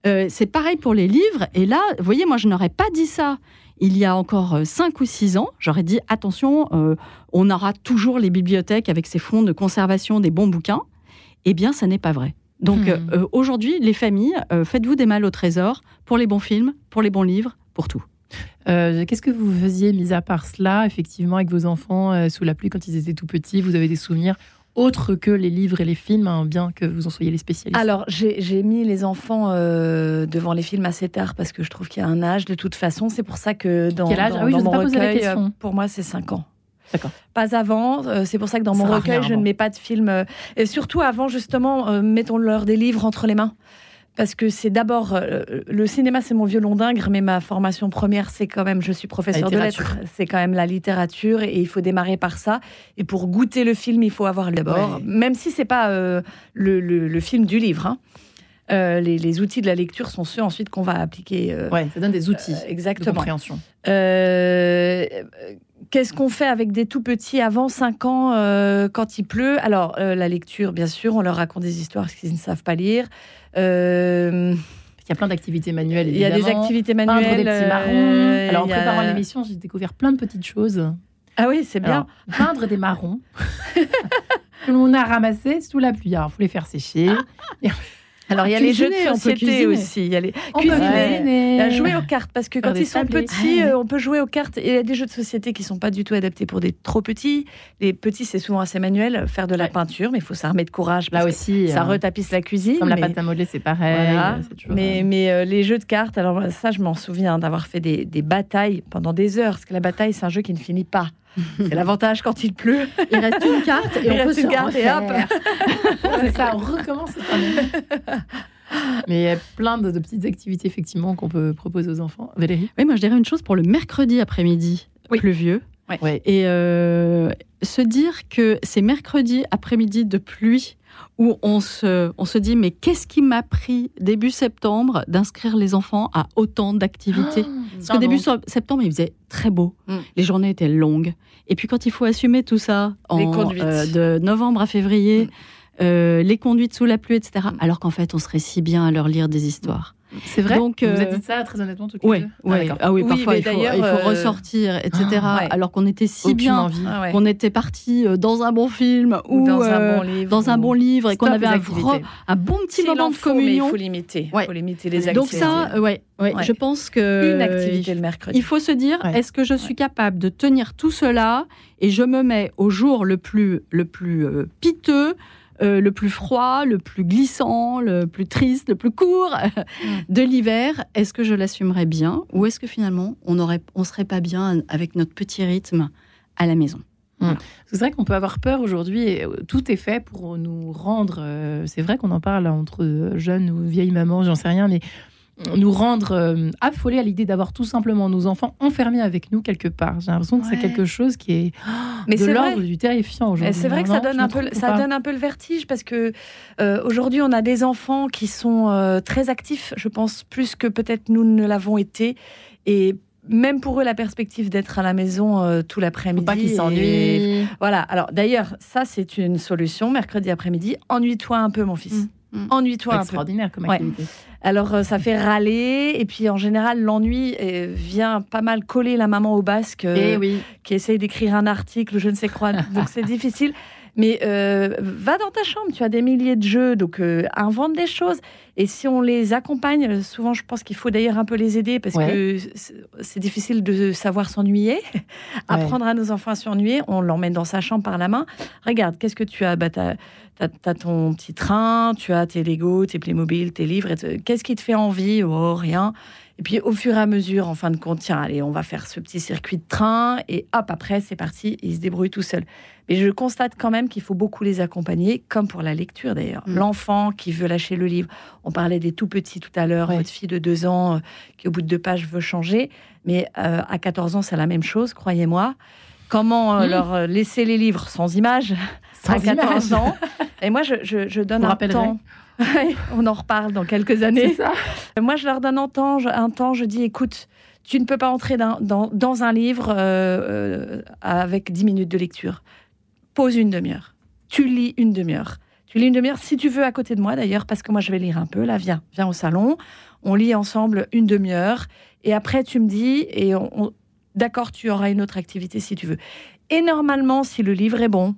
Euh, c'est pareil pour les livres. Et là, vous voyez, moi, je n'aurais pas dit ça il y a encore cinq ou six ans. J'aurais dit, attention, on aura toujours les bibliothèques avec ces fonds de conservation des bons bouquins. Eh bien, ça n'est pas vrai. Donc, mmh. aujourd'hui, les familles, faites-vous des mal au trésor pour les bons films, pour les bons livres, pour tout. Euh, qu'est-ce que vous faisiez, mis à part cela, effectivement, avec vos enfants euh, sous la pluie quand ils étaient tout petits? Vous avez des souvenirs autre que les livres et les films, hein, bien que vous en soyez les spécialistes Alors, j'ai mis les enfants euh, devant les films assez tard parce que je trouve qu'il y a un âge de toute façon. C'est pour ça que dans, Quel âge? dans, ah oui, mon recueil, pour moi, c'est 5 ans. D'accord. Pas avant. Euh, c'est pour ça que dans mon recueil, je ne mets pas de film. et surtout avant, justement, mettons-leur des livres entre les mains parce que c'est d'abord euh, le cinéma, c'est mon violon d'ingre, mais ma formation première, c'est quand même, je suis professeur de lettres, c'est quand même la littérature, et il faut démarrer par ça. Et pour goûter le film, il faut avoir d'abord, même si c'est pas euh, le, film du livre. Hein. Euh, les, outils de la lecture sont ceux ensuite qu'on va appliquer. ouais, ça donne des outils exactement. de compréhension. Qu'est-ce qu'on fait avec des tout petits avant 5 ans quand il pleut? Alors, la lecture, bien sûr, on leur raconte des histoires parce qu'ils ne savent pas lire. Euh, il y a plein d'activités manuelles. Il y a des activités manuelles. Peindre des petits marrons. Euh, Alors, en préparant l'émission, j'ai découvert plein de petites choses. Ah oui, c'est bien. peindre des marrons que l'on a ramassés sous la pluie. Alors, il faut les faire sécher. Alors, il y a les jeux de société aussi. Il y a les cuisiner. Jouer aux cartes. Parce que quand ils sont petits, euh, on peut jouer aux cartes. Et il y a des jeux de société qui ne sont pas du tout adaptés pour des trop petits. Les petits, c'est souvent assez manuel. Faire de la peinture, mais il faut s'armer de courage. Là aussi. Ça euh, retapisse la cuisine. Comme la pâte à modeler, c'est pareil. Mais, mais euh, les jeux de cartes, alors ça, je m'en souviens d'avoir fait des, des batailles pendant des heures. Parce que la bataille, c'est un jeu qui ne finit pas. C'est l'avantage quand il pleut. Il reste une carte et on peut une carte et hop. C'est ça, on recommence. Mais il y a plein de, petites activités effectivement qu'on peut proposer aux enfants. Valérie? Oui, moi je dirais une chose pour le mercredi après-midi oui. pluvieux. Et euh, se dire que c'est mercredi après-midi de pluie où on se, on se dit mais qu'est-ce qui m'a pris début septembre d'inscrire les enfants à autant d'activités ah, Parce que début septembre, il faisait très beau, mm. les journées étaient longues. Et puis quand il faut assumer tout ça en, euh, de novembre à février, mm. euh, les conduites sous la pluie, etc., mm. alors qu'en fait on serait si bien à leur lire des histoires. C'est vrai. Donc, vous avez euh, dit ça très honnêtement tout ouais, ouais. Ah, ah, oui, parfois il faut, il faut euh, ressortir, etc. Ah, alors qu'on était si bien, qu'on était parti euh, dans un bon film ou, dans, un, bon livre, dans un bon livre et qu'on avait un, un, bon petit moment de communion. il faut limiter. Il faut limiter les activités. Donc ça, ouais, ouais, je pense que une activité le mercredi. Il faut se dire, est-ce que je suis capable de tenir tout cela et je me mets au jour le plus le plus piteux euh, le plus froid, le plus glissant, le plus triste, le plus court mm. de l'hiver, est-ce que je l'assumerais bien ou est-ce que finalement on ne on serait pas bien avec notre petit rythme à la maison? Mm. C'est vrai qu'on peut avoir peur aujourd'hui euh, tout est fait pour nous rendre. Euh, c'est vrai qu'on en parle entre jeunes ou vieilles mamans, j'en sais rien, mais nous rendre euh, affolés à l'idée d'avoir tout simplement nos enfants enfermés avec nous quelque part. J'ai l'impression que c'est quelque chose qui est Mais de l'ordre du terrifiant aujourd'hui. C'est vrai que ça donne un peu, ça donne un peu le vertige parce que euh, aujourd'hui on a des enfants qui sont euh, très actifs, je pense plus que peut-être nous ne l'avons été et même pour eux, la perspective d'être à la maison tout l'après-midi. Pas qu'ils s'ennuient. Voilà. Alors, d'ailleurs, ça, c'est une solution. Mercredi après-midi, ennuie-toi un peu, mon fils. Mm. Mm. Ennuie-toi un peu. Extraordinaire comme activité. Alors euh, ça fait râler et puis en général l'ennui euh, vient pas mal coller la maman au basque euh, eh qui essaye d'écrire un article, je ne sais quoi. Donc c'est difficile. Mais va dans ta chambre, tu as des milliers de jeux, donc invente des choses. Et si on les accompagne, souvent je pense qu'il faut d'ailleurs un peu les aider parce que c'est difficile de savoir s'ennuyer. Apprendre à nos enfants à s'ennuyer, on l'emmène dans sa chambre par la main. Regarde, qu'est-ce que tu as? Bah, tu as, ton petit train, tu as tes Lego, tes Playmobil, tes livres. Qu'est-ce qui te fait envie? Oh, rien. Et puis au fur et à mesure, en fin de compte, tiens, allez, on va faire ce petit circuit de train et hop, après, c'est parti, ils se débrouillent tout seuls. Mais je constate quand même qu'il faut beaucoup les accompagner, comme pour la lecture d'ailleurs. Mm. L'enfant qui veut lâcher le livre, on parlait des tout petits tout à l'heure, votre fille de deux ans euh, qui au bout de deux pages veut changer, mais euh, à 14 ans, c'est la même chose, croyez-moi. Comment euh, mm. leur laisser les livres? Sans images sans à 14 ans Et moi, je, je, donne un temps. On en reparle dans quelques années. Ça. Moi, je leur donne un temps, un temps, je dis, écoute, tu ne peux pas entrer dans, dans, un livre euh, euh, avec 10 minutes de lecture. Pose une demi-heure. Tu lis une demi-heure. Tu lis une demi-heure, si tu veux, à côté de moi d'ailleurs, parce que moi, je vais lire un peu. Là, viens, viens au salon. On lit ensemble une demi-heure. Et après, tu me dis, et d'accord, tu auras une autre activité si tu veux. Et normalement, si le livre est bon,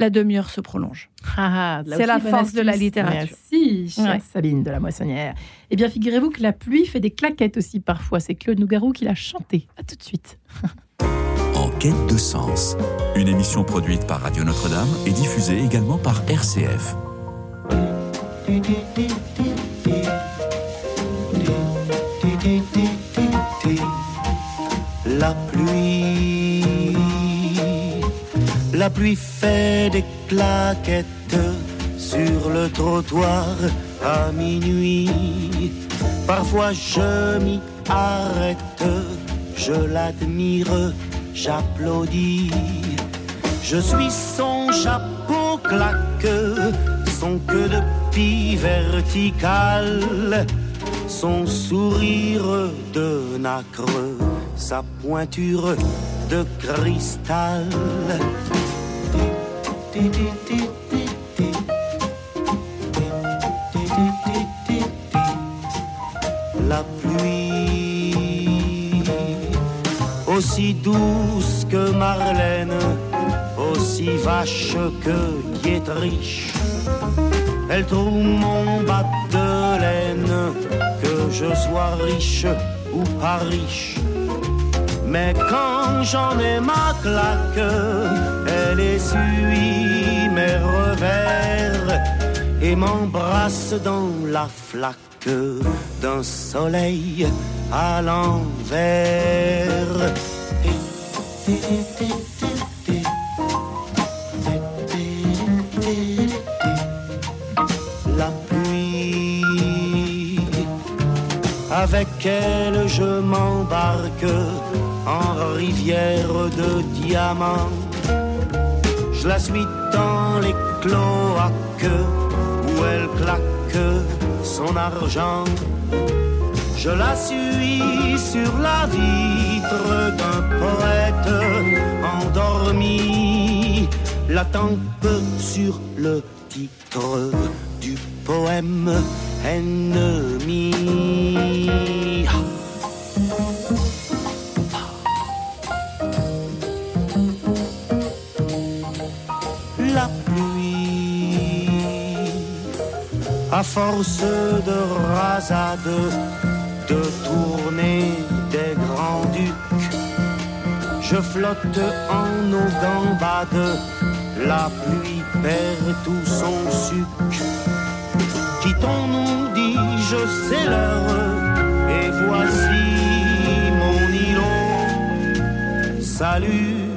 la demi-heure se prolonge. Ah, c'est la force de la littérature. Merci, Sabine de la Moissonnière. Eh bien, figurez-vous que la pluie fait des claquettes aussi parfois. C'est Claude Nougarou qui l'a chanté. À tout de suite. en quête de sens. Une émission produite par Radio Notre-Dame et diffusée également par RCF. La pluie, la pluie fait des claquettes sur le trottoir à minuit. Parfois je m'y arrête, je l'admire, j'applaudis. Je suis son chapeau claque, son queue de pie verticale, son sourire de nacre, sa pointure de cristal. La pluie, aussi douce que Marlène, aussi vache que Dietrich. Elle trouve mon bas de laine, que je sois riche ou pas riche. Mais quand j'en ai ma claque, elle essuie mes revers et m'embrasse dans la flaque d'un soleil à l'envers. La pluie, avec elle je m'embarque en rivière de diamants. Je la suis dans les cloaques où elle claque son argent. Je la suis sur la vitre d'un poète endormi, la tempe sur le titre du poème ennemi. À force de rasade, de tourner des grands ducs, je flotte en eau gambade, la pluie perd tout son suc. Quittons-nous, dis-je, c'est l'heure, et voici mon îlot. Salut,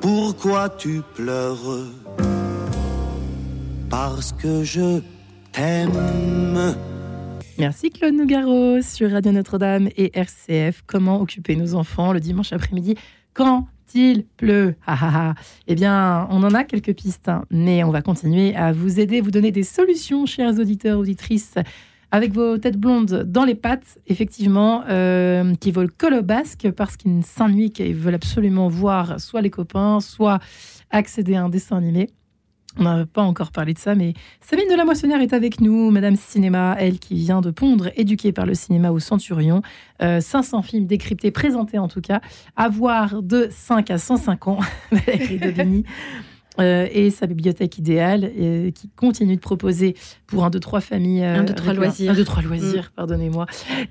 pourquoi tu pleures? Parce que je Merci Claude Nougaro sur Radio Notre-Dame et RCF. Comment occuper nos enfants le dimanche après-midi quand il pleut? Ah. Eh bien, on en a quelques pistes, hein, mais on va continuer à vous aider, vous donner des solutions, chers auditeurs, auditrices, avec vos têtes blondes dans les pattes, effectivement, euh, qui veulent colle au basque parce qu'ils s'ennuient, qu'ils veulent absolument voir soit les copains, soit accéder à un dessin animé. On n'a pas encore parlé de ça, mais Sabine de la Moissonnière est avec nous, Madame Cinéma, elle qui vient de pondre, éduquée par le cinéma au Centurion. Euh, 500 films décryptés, présentés en tout cas, à voir de 5 à 105 ans, Valérie. Euh, et sa bibliothèque idéale euh, qui continue de proposer pour un, deux, trois familles. un, deux, trois loisirs. Un, deux, trois loisirs, mm. pardonnez-moi.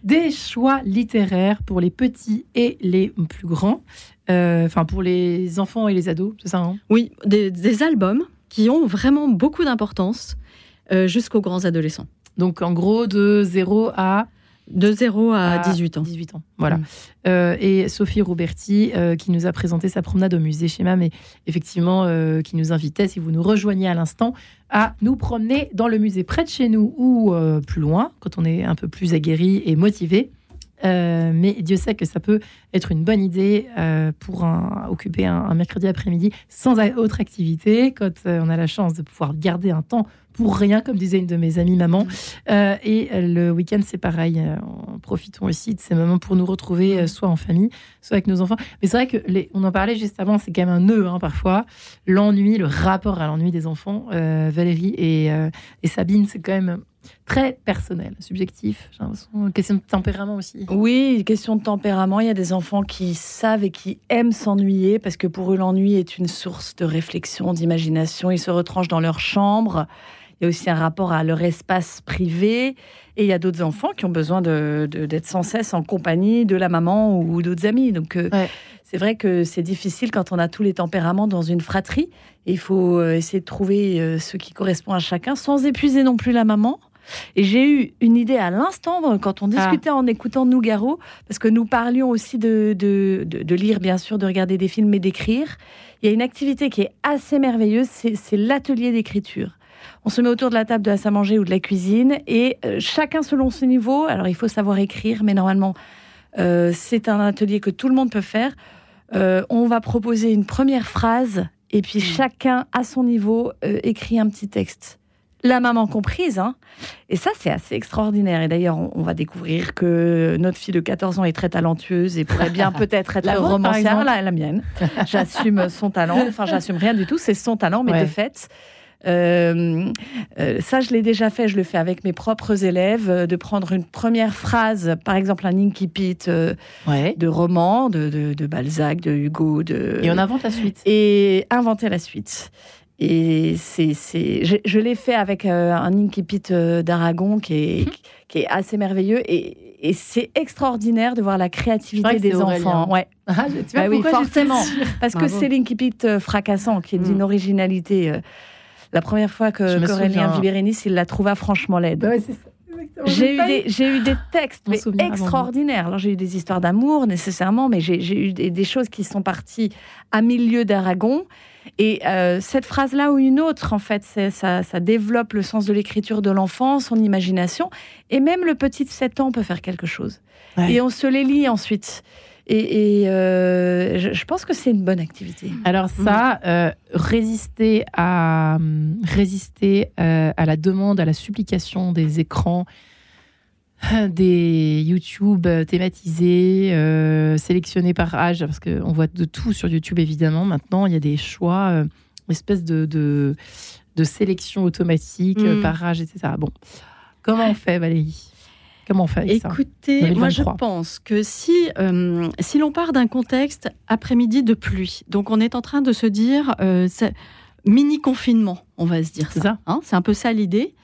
Des choix littéraires pour les petits et les plus grands. euh, Enfin, pour les enfants et les ados, c'est ça hein? Oui, des, des albums qui ont vraiment beaucoup d'importance euh, jusqu'aux grands adolescents. Donc en gros de 0 à de 0 à, à 18 ans. 18 ans, voilà. Mmh. Euh, et Sophie Rouberti euh, qui nous a présenté sa promenade au musée Schéma, mais effectivement euh, qui nous invitait, si vous nous rejoignez à l'instant, à nous promener dans le musée près de chez nous ou plus loin, quand on est un peu plus aguerri et motivé. Euh, mais Dieu sait que ça peut être une bonne idée euh, pour un, occuper un, un mercredi après-midi sans autre activité, quand euh, on a la chance de pouvoir garder un temps pour rien, comme disait une de mes amies maman. Et le week-end, c'est pareil. Euh, profitons aussi de ces moments pour nous retrouver, soit en famille, soit avec nos enfants. Mais c'est vrai que les, on en parlait juste avant, c'est quand même un nœud hein, parfois. L'ennui, le rapport à l'ennui des enfants. Valérie et, et Sabine, c'est quand même très personnel, subjectif. J'ai l'impression. Question de tempérament aussi. Oui, question de tempérament. Il y a des enfants qui savent et qui aiment s'ennuyer parce que pour eux, l'ennui est une source de réflexion, d'imagination. Ils se retranchent dans leur chambre. Il y a aussi un rapport à leur espace privé. Et il y a d'autres enfants qui ont besoin d'être de, de, sans cesse en compagnie de la maman ou d'autres amis. Donc, euh, Ouais. c'est vrai que c'est difficile quand on a tous les tempéraments dans une fratrie. il faut euh, essayer de trouver euh, ce qui correspond à chacun sans épuiser non plus la maman. Et j'ai eu une idée à l'instant quand on discutait ah. en écoutant Nougaro, parce que nous parlions aussi de, de, lire, bien sûr, de regarder des films et d'écrire. Il y a une activité qui est assez merveilleuse, c'est l'atelier d'écriture. On se met autour de la table de la salle à manger ou de la cuisine et euh, chacun selon son niveau. Alors il faut savoir écrire, mais normalement euh, c'est un atelier que tout le monde peut faire. Euh, on va proposer une première phrase et puis mmh. chacun à son niveau écrit un petit texte la maman comprise. Hein. Et ça, c'est assez extraordinaire. Et d'ailleurs, on, va découvrir que notre fille de 14 ans est très talentueuse et pourrait bien peut-être être, la romancière, la, la mienne. J'assume son talent. Enfin, j'assume rien du tout. C'est son talent, mais de fait. Euh, euh, ça, je l'ai déjà fait, je le fais avec mes propres élèves, euh, de prendre une première phrase, par exemple un incipit de roman, de, de, Balzac, de Hugo. De... Et on invente la suite. Et inventer la suite. Et c'est, c'est, je, l'ai fait avec euh, un incipit euh, d'Aragon qui est, mhm. qui est assez merveilleux et, et, c'est extraordinaire de voir la créativité des enfants. Ouais. Ah, tu vois bah oui, forcément, parce que c'est l'incipit euh, fracassant qui est d'une mm. originalité. la première fois que qu'Aurélien Vibérénis, il la trouva franchement laide. Ouais, c'est ça. J'ai eu, des, j'ai eu des textes extraordinaires. Alors, j'ai eu des histoires d'amour nécessairement, mais j'ai, eu des, des, choses qui sont parties à milieu d'Aragon. Et euh, cette phrase-là ou une autre, en fait, ça, ça, développe le sens de l'écriture de l'enfant, son imagination. Et même le petit de 7 ans peut faire quelque chose. Et on se les lit ensuite. Et, euh, je, pense que c'est une bonne activité. Alors ça, euh, résister à résister à la demande, à la supplication des écrans, des YouTube thématisés, euh, sélectionnés par âge, parce qu'on voit de tout sur YouTube évidemment. Maintenant, il y a des choix, euh, une espèce de, de, sélection automatique mm. par âge, etc. Bon, comment on fait, Valérie? Comment on fait Écoutez, moi je pense que si, euh, si l'on part d'un contexte après-midi de pluie, donc on est en train de se dire mini confinement, on va se dire ça. Hein, c'est un peu ça l'idée.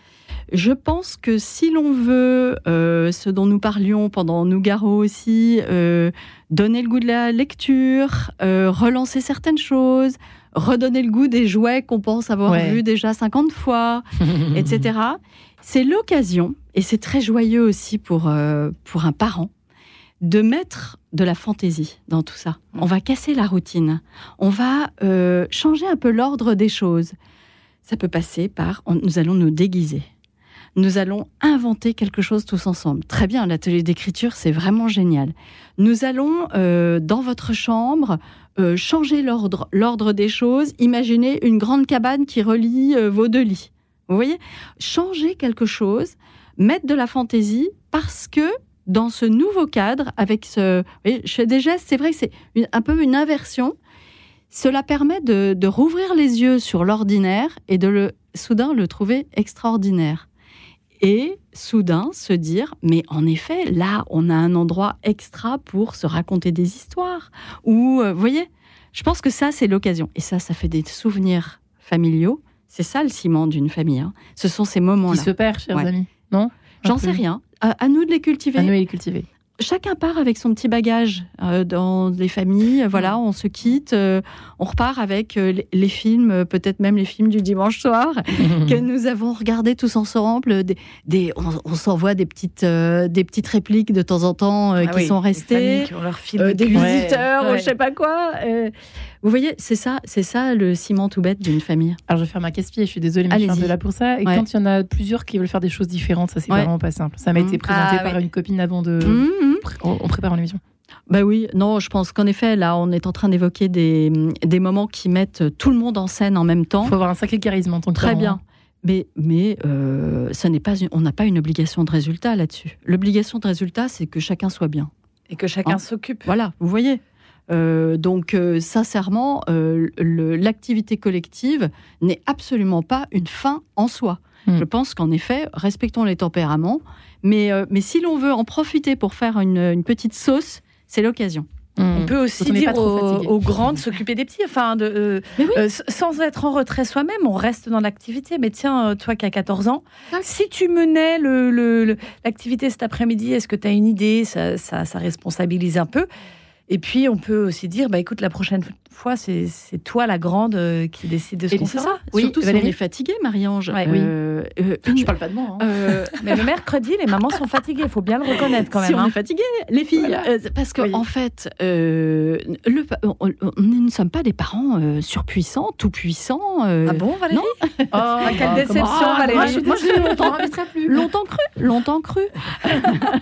Je pense que si l'on veut, euh, ce dont nous parlions pendant Nougaro aussi, euh, donner le goût de la lecture, euh, relancer certaines choses, redonner le goût des jouets qu'on pense avoir vus déjà 50 fois, etc. C'est l'occasion, et c'est très joyeux aussi pour, pour un parent, de mettre de la fantaisie dans tout ça. On va casser la routine. On va changer un peu l'ordre des choses. Ça peut passer par nous allons nous déguiser nous allons inventer quelque chose tous ensemble. Très bien, l'atelier d'écriture, c'est vraiment génial. Nous allons, euh, dans votre chambre, euh, changer l'ordre, l'ordre des choses. Imaginez une grande cabane qui relie euh, vos deux lits. Vous voyez? Changer quelque chose, mettre de la fantaisie, parce que dans ce nouveau cadre, avec ce... je fais des gestes, c'est vrai que c'est un peu une inversion. Cela permet de, de rouvrir les yeux sur l'ordinaire et de le soudain le trouver extraordinaire et soudain se dire mais en effet là on a un endroit extra pour se raconter des histoires. Ou euh, voyez je pense que ça c'est l'occasion. Et ça ça fait des souvenirs familiaux. C'est ça le ciment d'une famille hein. ce sont ces moments là qui se perd chers amis. Non? J'en sais rien. À, nous de les cultiver. À nous de les cultiver chacun part avec son petit bagage euh, dans les familles. Voilà, on se quitte, euh, on repart avec euh, les, films, peut-être même les films du dimanche soir que nous avons regardés tous ensemble. Des, on, s'envoie des petites, des petites répliques de temps en temps ah qui sont restées, des visiteurs, je je sais pas quoi. Vous voyez, c'est ça, c'est ça le ciment tout bête d'une famille. Alors je vais faire ma casse-pied, je suis désolée, mais je suis un peu là pour ça. Et quand il y en a plusieurs qui veulent faire des choses différentes, ça c'est vraiment pas simple. Ça m'a été mmh. présenté ah, par une copine avant de. Mmh, mmh. On, prépare l'émission. Bah oui, non, je pense qu'en effet, là, on est en train d'évoquer des, des moments qui mettent tout le monde en scène en même temps. Il faut avoir un sacré charisme en tant que Très bien. Hein. Mais, mais euh, ça n'est pas, on n'a pas une obligation de résultat là-dessus. L'obligation de résultat, c'est que chacun soit bien. Et que chacun hein s'occupe. Voilà, vous voyez. Euh, donc, euh, sincèrement, euh, l'activité collective n'est absolument pas une fin en soi. Hmm. Je pense qu'en effet, respectons les tempéraments, mais, mais si l'on veut en profiter pour faire une, petite sauce, c'est l'occasion. Hmm. On peut aussi dire aux, grands de s'occuper des petits, enfin, de, sans être en retrait soi-même, on reste dans l'activité. Mais tiens, toi qui as 14 ans, ah. si tu menais l'activité le, cet après-midi, est-ce que tu as une idée? Ça, ça, ça responsabilise un peu Et puis, on peut aussi dire, bah, écoute, la prochaine fois, c'est toi la grande euh, qui décide de ce qu'on fera. Oui, Surtout Valérie est fatiguée, Marie-Ange. Ouais, euh, oui. Euh, je parle pas de moi. Hein. Euh, mais le mercredi, les mamans sont fatiguées. Il faut bien le reconnaître quand même. Si on hein. est fatiguées, les filles. parce que en fait, le, on, nous ne sommes pas des parents surpuissants, tout puissants. ah bon, Valérie non oh, Quelle déception, ah, Valérie. Moi, je, longtemps, plus. Longtemps cru, longtemps cru.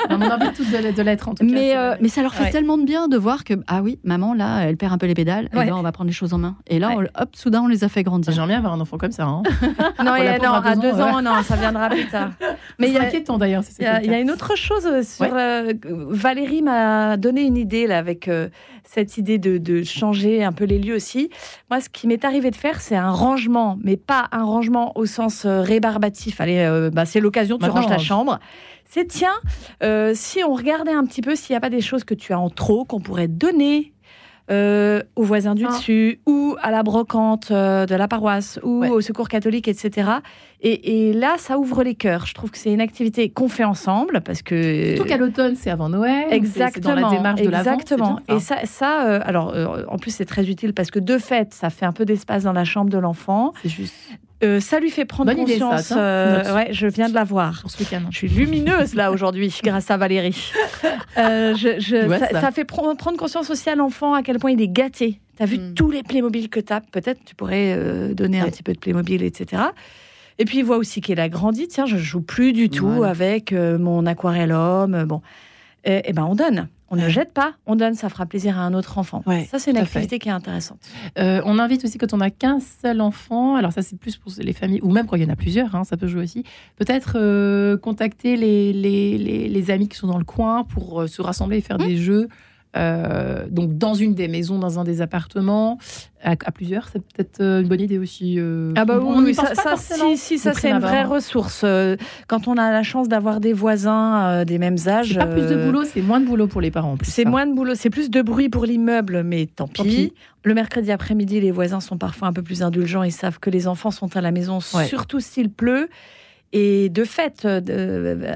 on a envie tous de, l'être en tout mais, cas. mais ça leur fait tellement de bien de voir que ah oui, maman là, elle perd un peu les pédales. Et là, on va prendre les choses en main. Et là, hop, soudain, on les a fait grandir. J'aimerais bien avoir un enfant comme ça. Hein. non, non à deux ans, non, ça viendra plus tard. Mais il y a inquiétant d'ailleurs. il y, a une autre chose euh, sur. Euh, Valérie m'a donné une idée là avec euh, cette idée de, changer un peu les lieux aussi. Moi, ce qui m'est arrivé de faire, c'est un rangement, mais pas un rangement au sens rébarbatif. Allez, bah, c'est l'occasion, tu ranges ta chambre c'est tiens, si on regardait un petit peu s'il n'y a pas des choses que tu as en trop qu'on pourrait donner euh, aux voisins du ah. dessus, ou à la brocante euh, de la paroisse, ou au secours catholique, etc. Et, là, ça ouvre les cœurs. Je trouve que c'est une activité qu'on fait ensemble, parce que... Surtout qu'à l'automne, c'est avant Noël, exactement, dans la démarche de Exactement. Et ça, ça euh, alors, en plus, c'est très utile, parce que de fait, ça fait un peu d'espace dans la chambre de l'enfant. C'est juste. Euh, ça lui fait prendre conscience. euh, ouais, je viens de la voir. Je suis lumineuse là aujourd'hui grâce à Valérie. Euh, je, je, ça, ça, fait prendre conscience aussi à l'enfant à quel point il est gâté. Tu as vu mm. tous les Playmobil que tu as. Peut-être tu pourrais donner un petit peu de Playmobil, etc. Et puis il voit aussi qu'il a grandi. Tiens, je joue plus du tout avec mon aquarellum. Bon, et, et ben on donne. On ne jette pas, on donne, ça fera plaisir à un autre enfant. ça, c'est une activité qui est intéressante. Euh, on invite aussi quand on n'a qu'un seul enfant, alors ça c'est plus pour les familles, ou même quand il y en a plusieurs, hein, ça peut jouer aussi, peut-être euh, contacter les, les, amis qui sont dans le coin pour euh, se rassembler et faire mmh. des jeux euh, donc dans une des maisons, dans un des appartements, à, plusieurs, c'est peut-être euh, une bonne idée aussi. Euh, ah bah oui, ça, si, si ça c'est une vraie ressource. Quand on a la chance d'avoir des voisins des mêmes âges, c'est pas plus de boulot, c'est moins de boulot pour les parents. C'est moins de boulot, c'est plus de bruit pour l'immeuble, mais tant pis. Le mercredi après-midi, les voisins sont parfois un peu plus indulgents. Ils savent que les enfants sont à la maison, surtout s'il pleut. Et de fait, euh,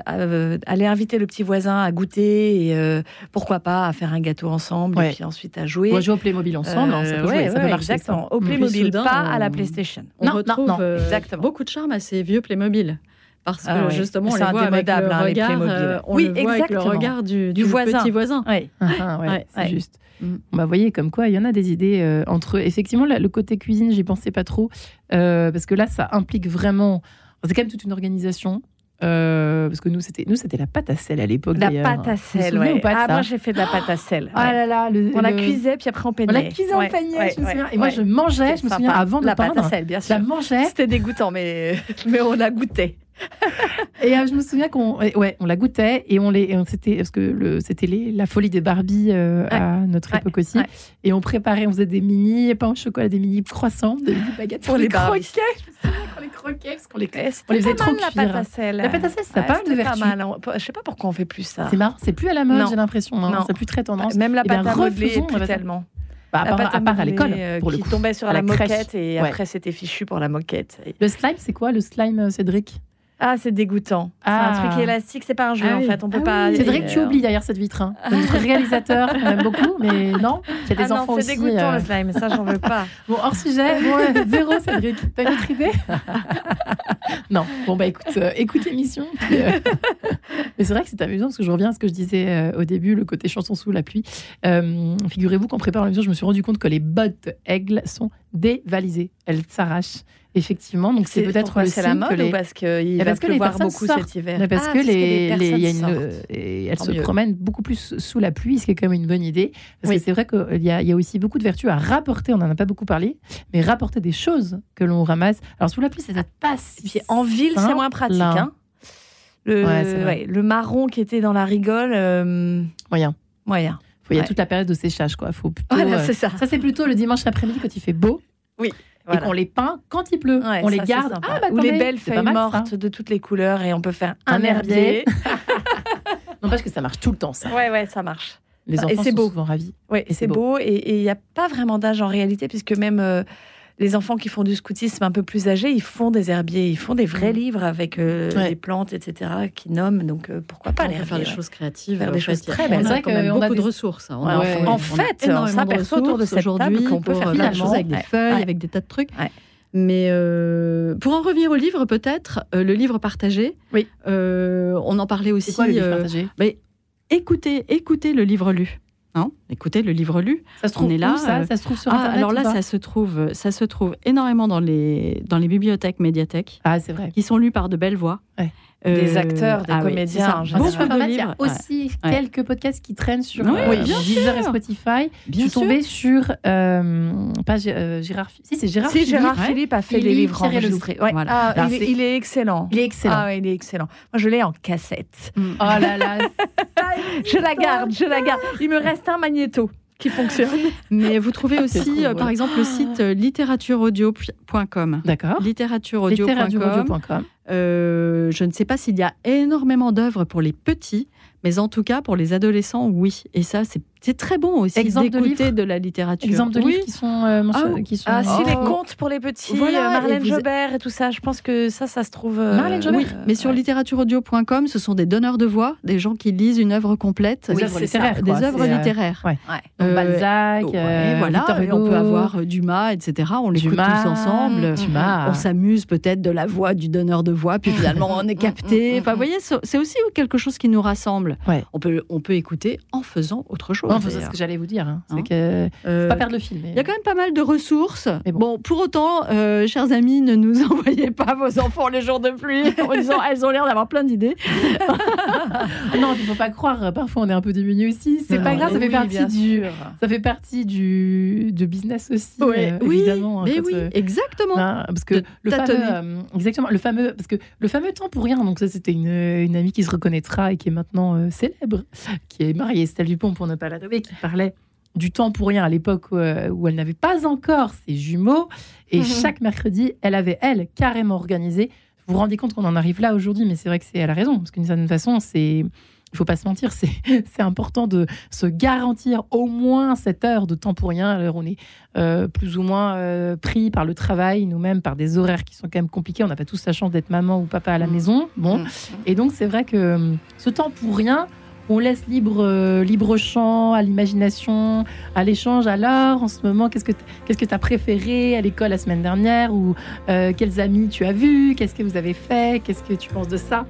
euh, aller inviter le petit voisin à goûter et euh, pourquoi pas à faire un gâteau ensemble et puis ensuite à jouer. On jouer au Playmobil ensemble, hein, ça peut, jouer, ça peut marcher. Exactement. Au Playmobil, pas à la PlayStation. On non, retrouve non, exactement. beaucoup de charme à ces vieux Playmobil. Parce ah que justement, on les voit avec le hein, regard, on oui, le voit avec le regard du, du, voisin. petit voisin. Oui, ah, ouais, c'est juste. Mm. Bah, vous voyez, comme quoi, il y en a des idées entre... Effectivement, le côté cuisine, j'y pensais pas trop, parce que là, ça implique vraiment c'est quand même toute une organisation. Euh, parce que nous, c'était nous, c'était la pâte à sel à l'époque. La pâte à sel, ouais. ah, moi, j'ai fait de la pâte à sel. Ah là là, on la cuisait puis après on peignait. On la cuisait, on peignait. je me souviens. Et moi, je mangeais. Je me souviens avant de la pâte à sel, bien sûr. Je la mangeais. C'était dégoûtant, mais mais on la goûtait et euh, je me souviens qu'on ouais, on la goûtait et on les c'était parce que c'était la folie des Barbie euh, à notre époque aussi. Et on préparait on faisait des mini pains au chocolat des mini croissants des mini baguettes pour les croquets. Je me souviens qu'on les croquait parce qu'on les on les faisait trop la pâte à sel. La pâte à sel ça pas de vertu pas mal. je sais pas pourquoi on fait plus ça. C'est marrant c'est plus à la mode j'ai l'impression hein. c'est plus très tendance. Même la pâte à modeler plus tellement. Bah, à, part, à, part à l'école, euh, pour le coup. tombait sur la, moquette et après c'était fichu pour la moquette. Le slime, c'est quoi le slime, Cédric? Ah, c'est dégoûtant. C'est un truc ah. élastique, c'est pas un jeu ah en fait. On peut ah pas. C'est vrai que tu oublies derrière cette vitre. Hein. Notre réalisateur, on aime beaucoup, mais non. Il y a des enfants C'est dégoûtant le euh. slime, ça j'en veux pas. Bon, hors sujet, bon, zéro Cédric. T'as une autre idée Non. Bon bah écoute, euh, écoute l'émission. Euh, mais c'est vrai que c'est amusant parce que je reviens à ce que je disais au début, le côté chanson sous la pluie. Figurez-vous qu'en préparant l'émission, je me suis rendu compte que les bottes aigles sont dévalisées. Elles s'arrachent. Effectivement, donc c'est peut-être le c'est la mode les... ou parce qu'il va pleuvoir beaucoup cet hiver mais Parce ah, que les, les, y a une, et elles se promènent beaucoup plus sous la pluie, ce qui est quand même une bonne idée. Parce que c'est vrai qu'il y, a, il y a aussi beaucoup de vertus à rapporter, on n'en a pas beaucoup parlé, mais rapporter des choses que l'on ramasse. Alors sous la pluie, ça pas si En ville, c'est moins pratique. Hein le, ouais, le marron qui était dans la rigole... Euh, moyen. Moyen. Il y a toute la période de séchage. Quoi. Faut plutôt, voilà, c'est ça. ça, c'est plutôt le dimanche après-midi quand il fait beau. Oui et qu'on les peint quand il pleut. on les garde. Ah, bah, Ou les belles feuilles mortes de toutes les couleurs et on peut faire un, herbier. non, parce que ça marche tout le temps, ça. Ouais, ouais, ça marche. Les enfants et sont beau. souvent ravis. Oui, et c'est beau. Et il n'y a pas vraiment d'âge en réalité, puisque même. Euh, les enfants qui font du scoutisme un peu plus âgés, ils font des herbiers, ils font des vrais mm. livres avec euh, des plantes, etc., qui nomment. Donc euh, pourquoi pas les faire des choses créatives, faire des choses très belles. C'est vrai qu'on a beaucoup de ressources. Hein. en fait, on s'aperçoit autour de cette table qu'on peut faire plein de choses avec des feuilles, avec des tas de trucs. Mais euh, pour en revenir au livre, peut-être, le livre partagé. Oui. on en parlait aussi. Quoi, le livre partagé? mais écoutez, écoutez le livre lu. Non, écoutez le livre lu. Ça se trouve on est là. ça, ça se trouve sur ah, Internet. alors là, ça se trouve, ça se trouve énormément dans les dans les bibliothèques, médiathèques. Ah, c'est vrai. Qui sont lus par de belles voix. Ouais des euh, acteurs, des ah comédiens. Oui, Beaucoup de Il y a aussi quelques podcasts qui traînent sur oui, euh, Deezer et Spotify. Bien je suis tombée sur euh, pas Gérard. Si c'est Gérard. Si Gérard Philippe a fait des livres enregistrés. Voilà. Ah, il, est excellent. Il est excellent. Ah, il est excellent. Moi, je l'ai en cassette. Mm. Oh là là. je la garde, je la garde. Il me reste un magnéto qui fonctionne. Mais vous trouvez aussi, par exemple, le site littératureaudio.com. D'accord. Littératureaudio.com. Euh, je ne sais pas s'il y a énormément d'œuvres pour les petits, mais en tout cas pour les adolescents, oui. Et ça, c'est c'est très bon aussi d'écouter de, de, la littérature. Exemple de livres qui sont, euh, ah, qui sont ah, si les contes pour les petits, voilà, euh, Marlène Jobert et tout ça. Je pense que ça, ça se trouve. Euh, Marlène Jobert. Oui, mais sur littératureaudio.com, ce sont des donneurs de voix, des gens qui lisent une œuvre complète, des œuvres littéraires. Des œuvres littéraires. Ouais. Ouais. Balzac, voilà. on peut avoir Dumas, etc. On l'écoute tous ensemble. Dumas. On s'amuse peut-être de la voix du donneur de voix, puis finalement on est capté. Enfin, vous voyez, c'est aussi quelque chose qui nous rassemble. On peut, on peut écouter en faisant autre chose. C'est ce que j'allais vous dire. Hein. C'est hein que euh, pas perdre le film. Il y a quand même pas mal de ressources. Mais bon. pour autant, euh, chers amis, ne nous envoyez pas vos enfants les jours de pluie en disant elles ont l'air d'avoir plein d'idées. non, il ne faut pas croire. Parfois, on est un peu diminué aussi. C'est pas grave. Ça fait partie du. Ça fait partie du de business aussi. Euh, oui, évidemment. Hein, mais oui, exactement. parce que le fameux, exactement, le fameux, parce que le fameux temps pour rien. Donc ça, c'était une, une amie qui se reconnaîtra et qui est maintenant célèbre, qui est mariée Estelle Dupont pour ne pas la qui parlait du temps pour rien à l'époque euh, où, elle n'avait pas encore ses jumeaux. Et mhm. chaque mercredi, elle avait, elle, carrément organisé. Vous vous rendez compte qu'on en arrive là aujourd'hui, mais c'est vrai que c'est elle a raison. Parce qu'une certaine façon, c'est. Il faut pas se mentir, c'est important de se garantir au moins cette heure de temps pour rien. Alors on est euh, plus ou moins euh, pris par le travail, nous-mêmes, par des horaires qui sont quand même compliqués. On n'a pas tous la chance d'être maman ou papa à la mhm. maison. Bon, mhm. et donc c'est vrai que ce temps pour rien, on laisse libre, euh, libre champ à l'imagination, à l'échange. Alors, en ce moment, qu'est-ce que tu as préféré à l'école la semaine dernière Ou euh, quels amis tu as vus? Qu'est-ce que vous avez fait? Qu'est-ce que tu penses de ça?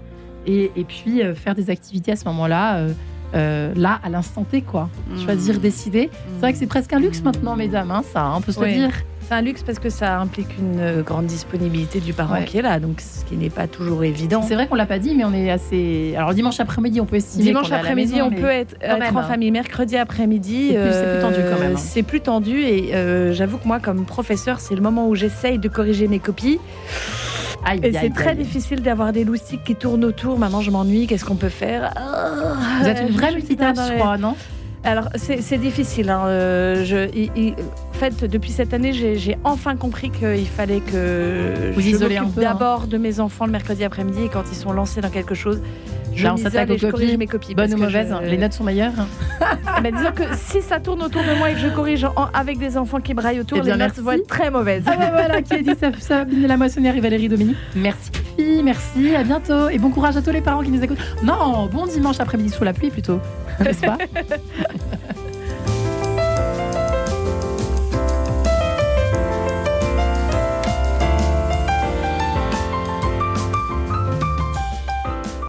Et, puis, euh, faire des activités à ce moment-là, là, à l'instant T, quoi. Mmh. Choisir, décider. C'est vrai que c'est presque un luxe maintenant, mesdames, hein, ça, hein, on peut se le dire. C'est un luxe parce que ça implique une euh, grande disponibilité du parent qui est là, donc ce qui n'est pas toujours évident. C'est vrai qu'on l'a pas dit, mais on est assez. Alors dimanche après-midi, on peut estimer. Dimanche après-midi, on peut être, en hein. famille. Mercredi après-midi, c'est plus, tendu quand même. Hein. C'est plus tendu et euh, j'avoue que moi, comme professeur, c'est le moment où j'essaye de corriger mes copies. et c'est très difficile d'avoir des loustiques qui tournent autour. Maman, je m'ennuie. Qu'est-ce qu'on peut faire? Vous êtes une vraie multitâche, je crois, non? Alors, c'est difficile. Hein. Euh, je, en fait, depuis cette année, j'ai enfin compris qu'il fallait que Vous je m'occupe d'abord de mes enfants le mercredi après-midi et quand ils sont lancés dans quelque chose, je Là, on s'attaque aux copies. mes copies. Bonnes ou mauvaises, les notes sont meilleures. Mais disons que si ça tourne autour de moi et que je corrige avec des enfants qui braillent autour, eh les notes vont être très mauvaises. Ah bah voilà, qui a dit ça, ça la moissonnière et Valérie Dominique. Merci merci, à bientôt et bon courage à tous les parents qui nous écoutent. Non, bon dimanche après-midi sous la pluie plutôt, n'est-ce pas?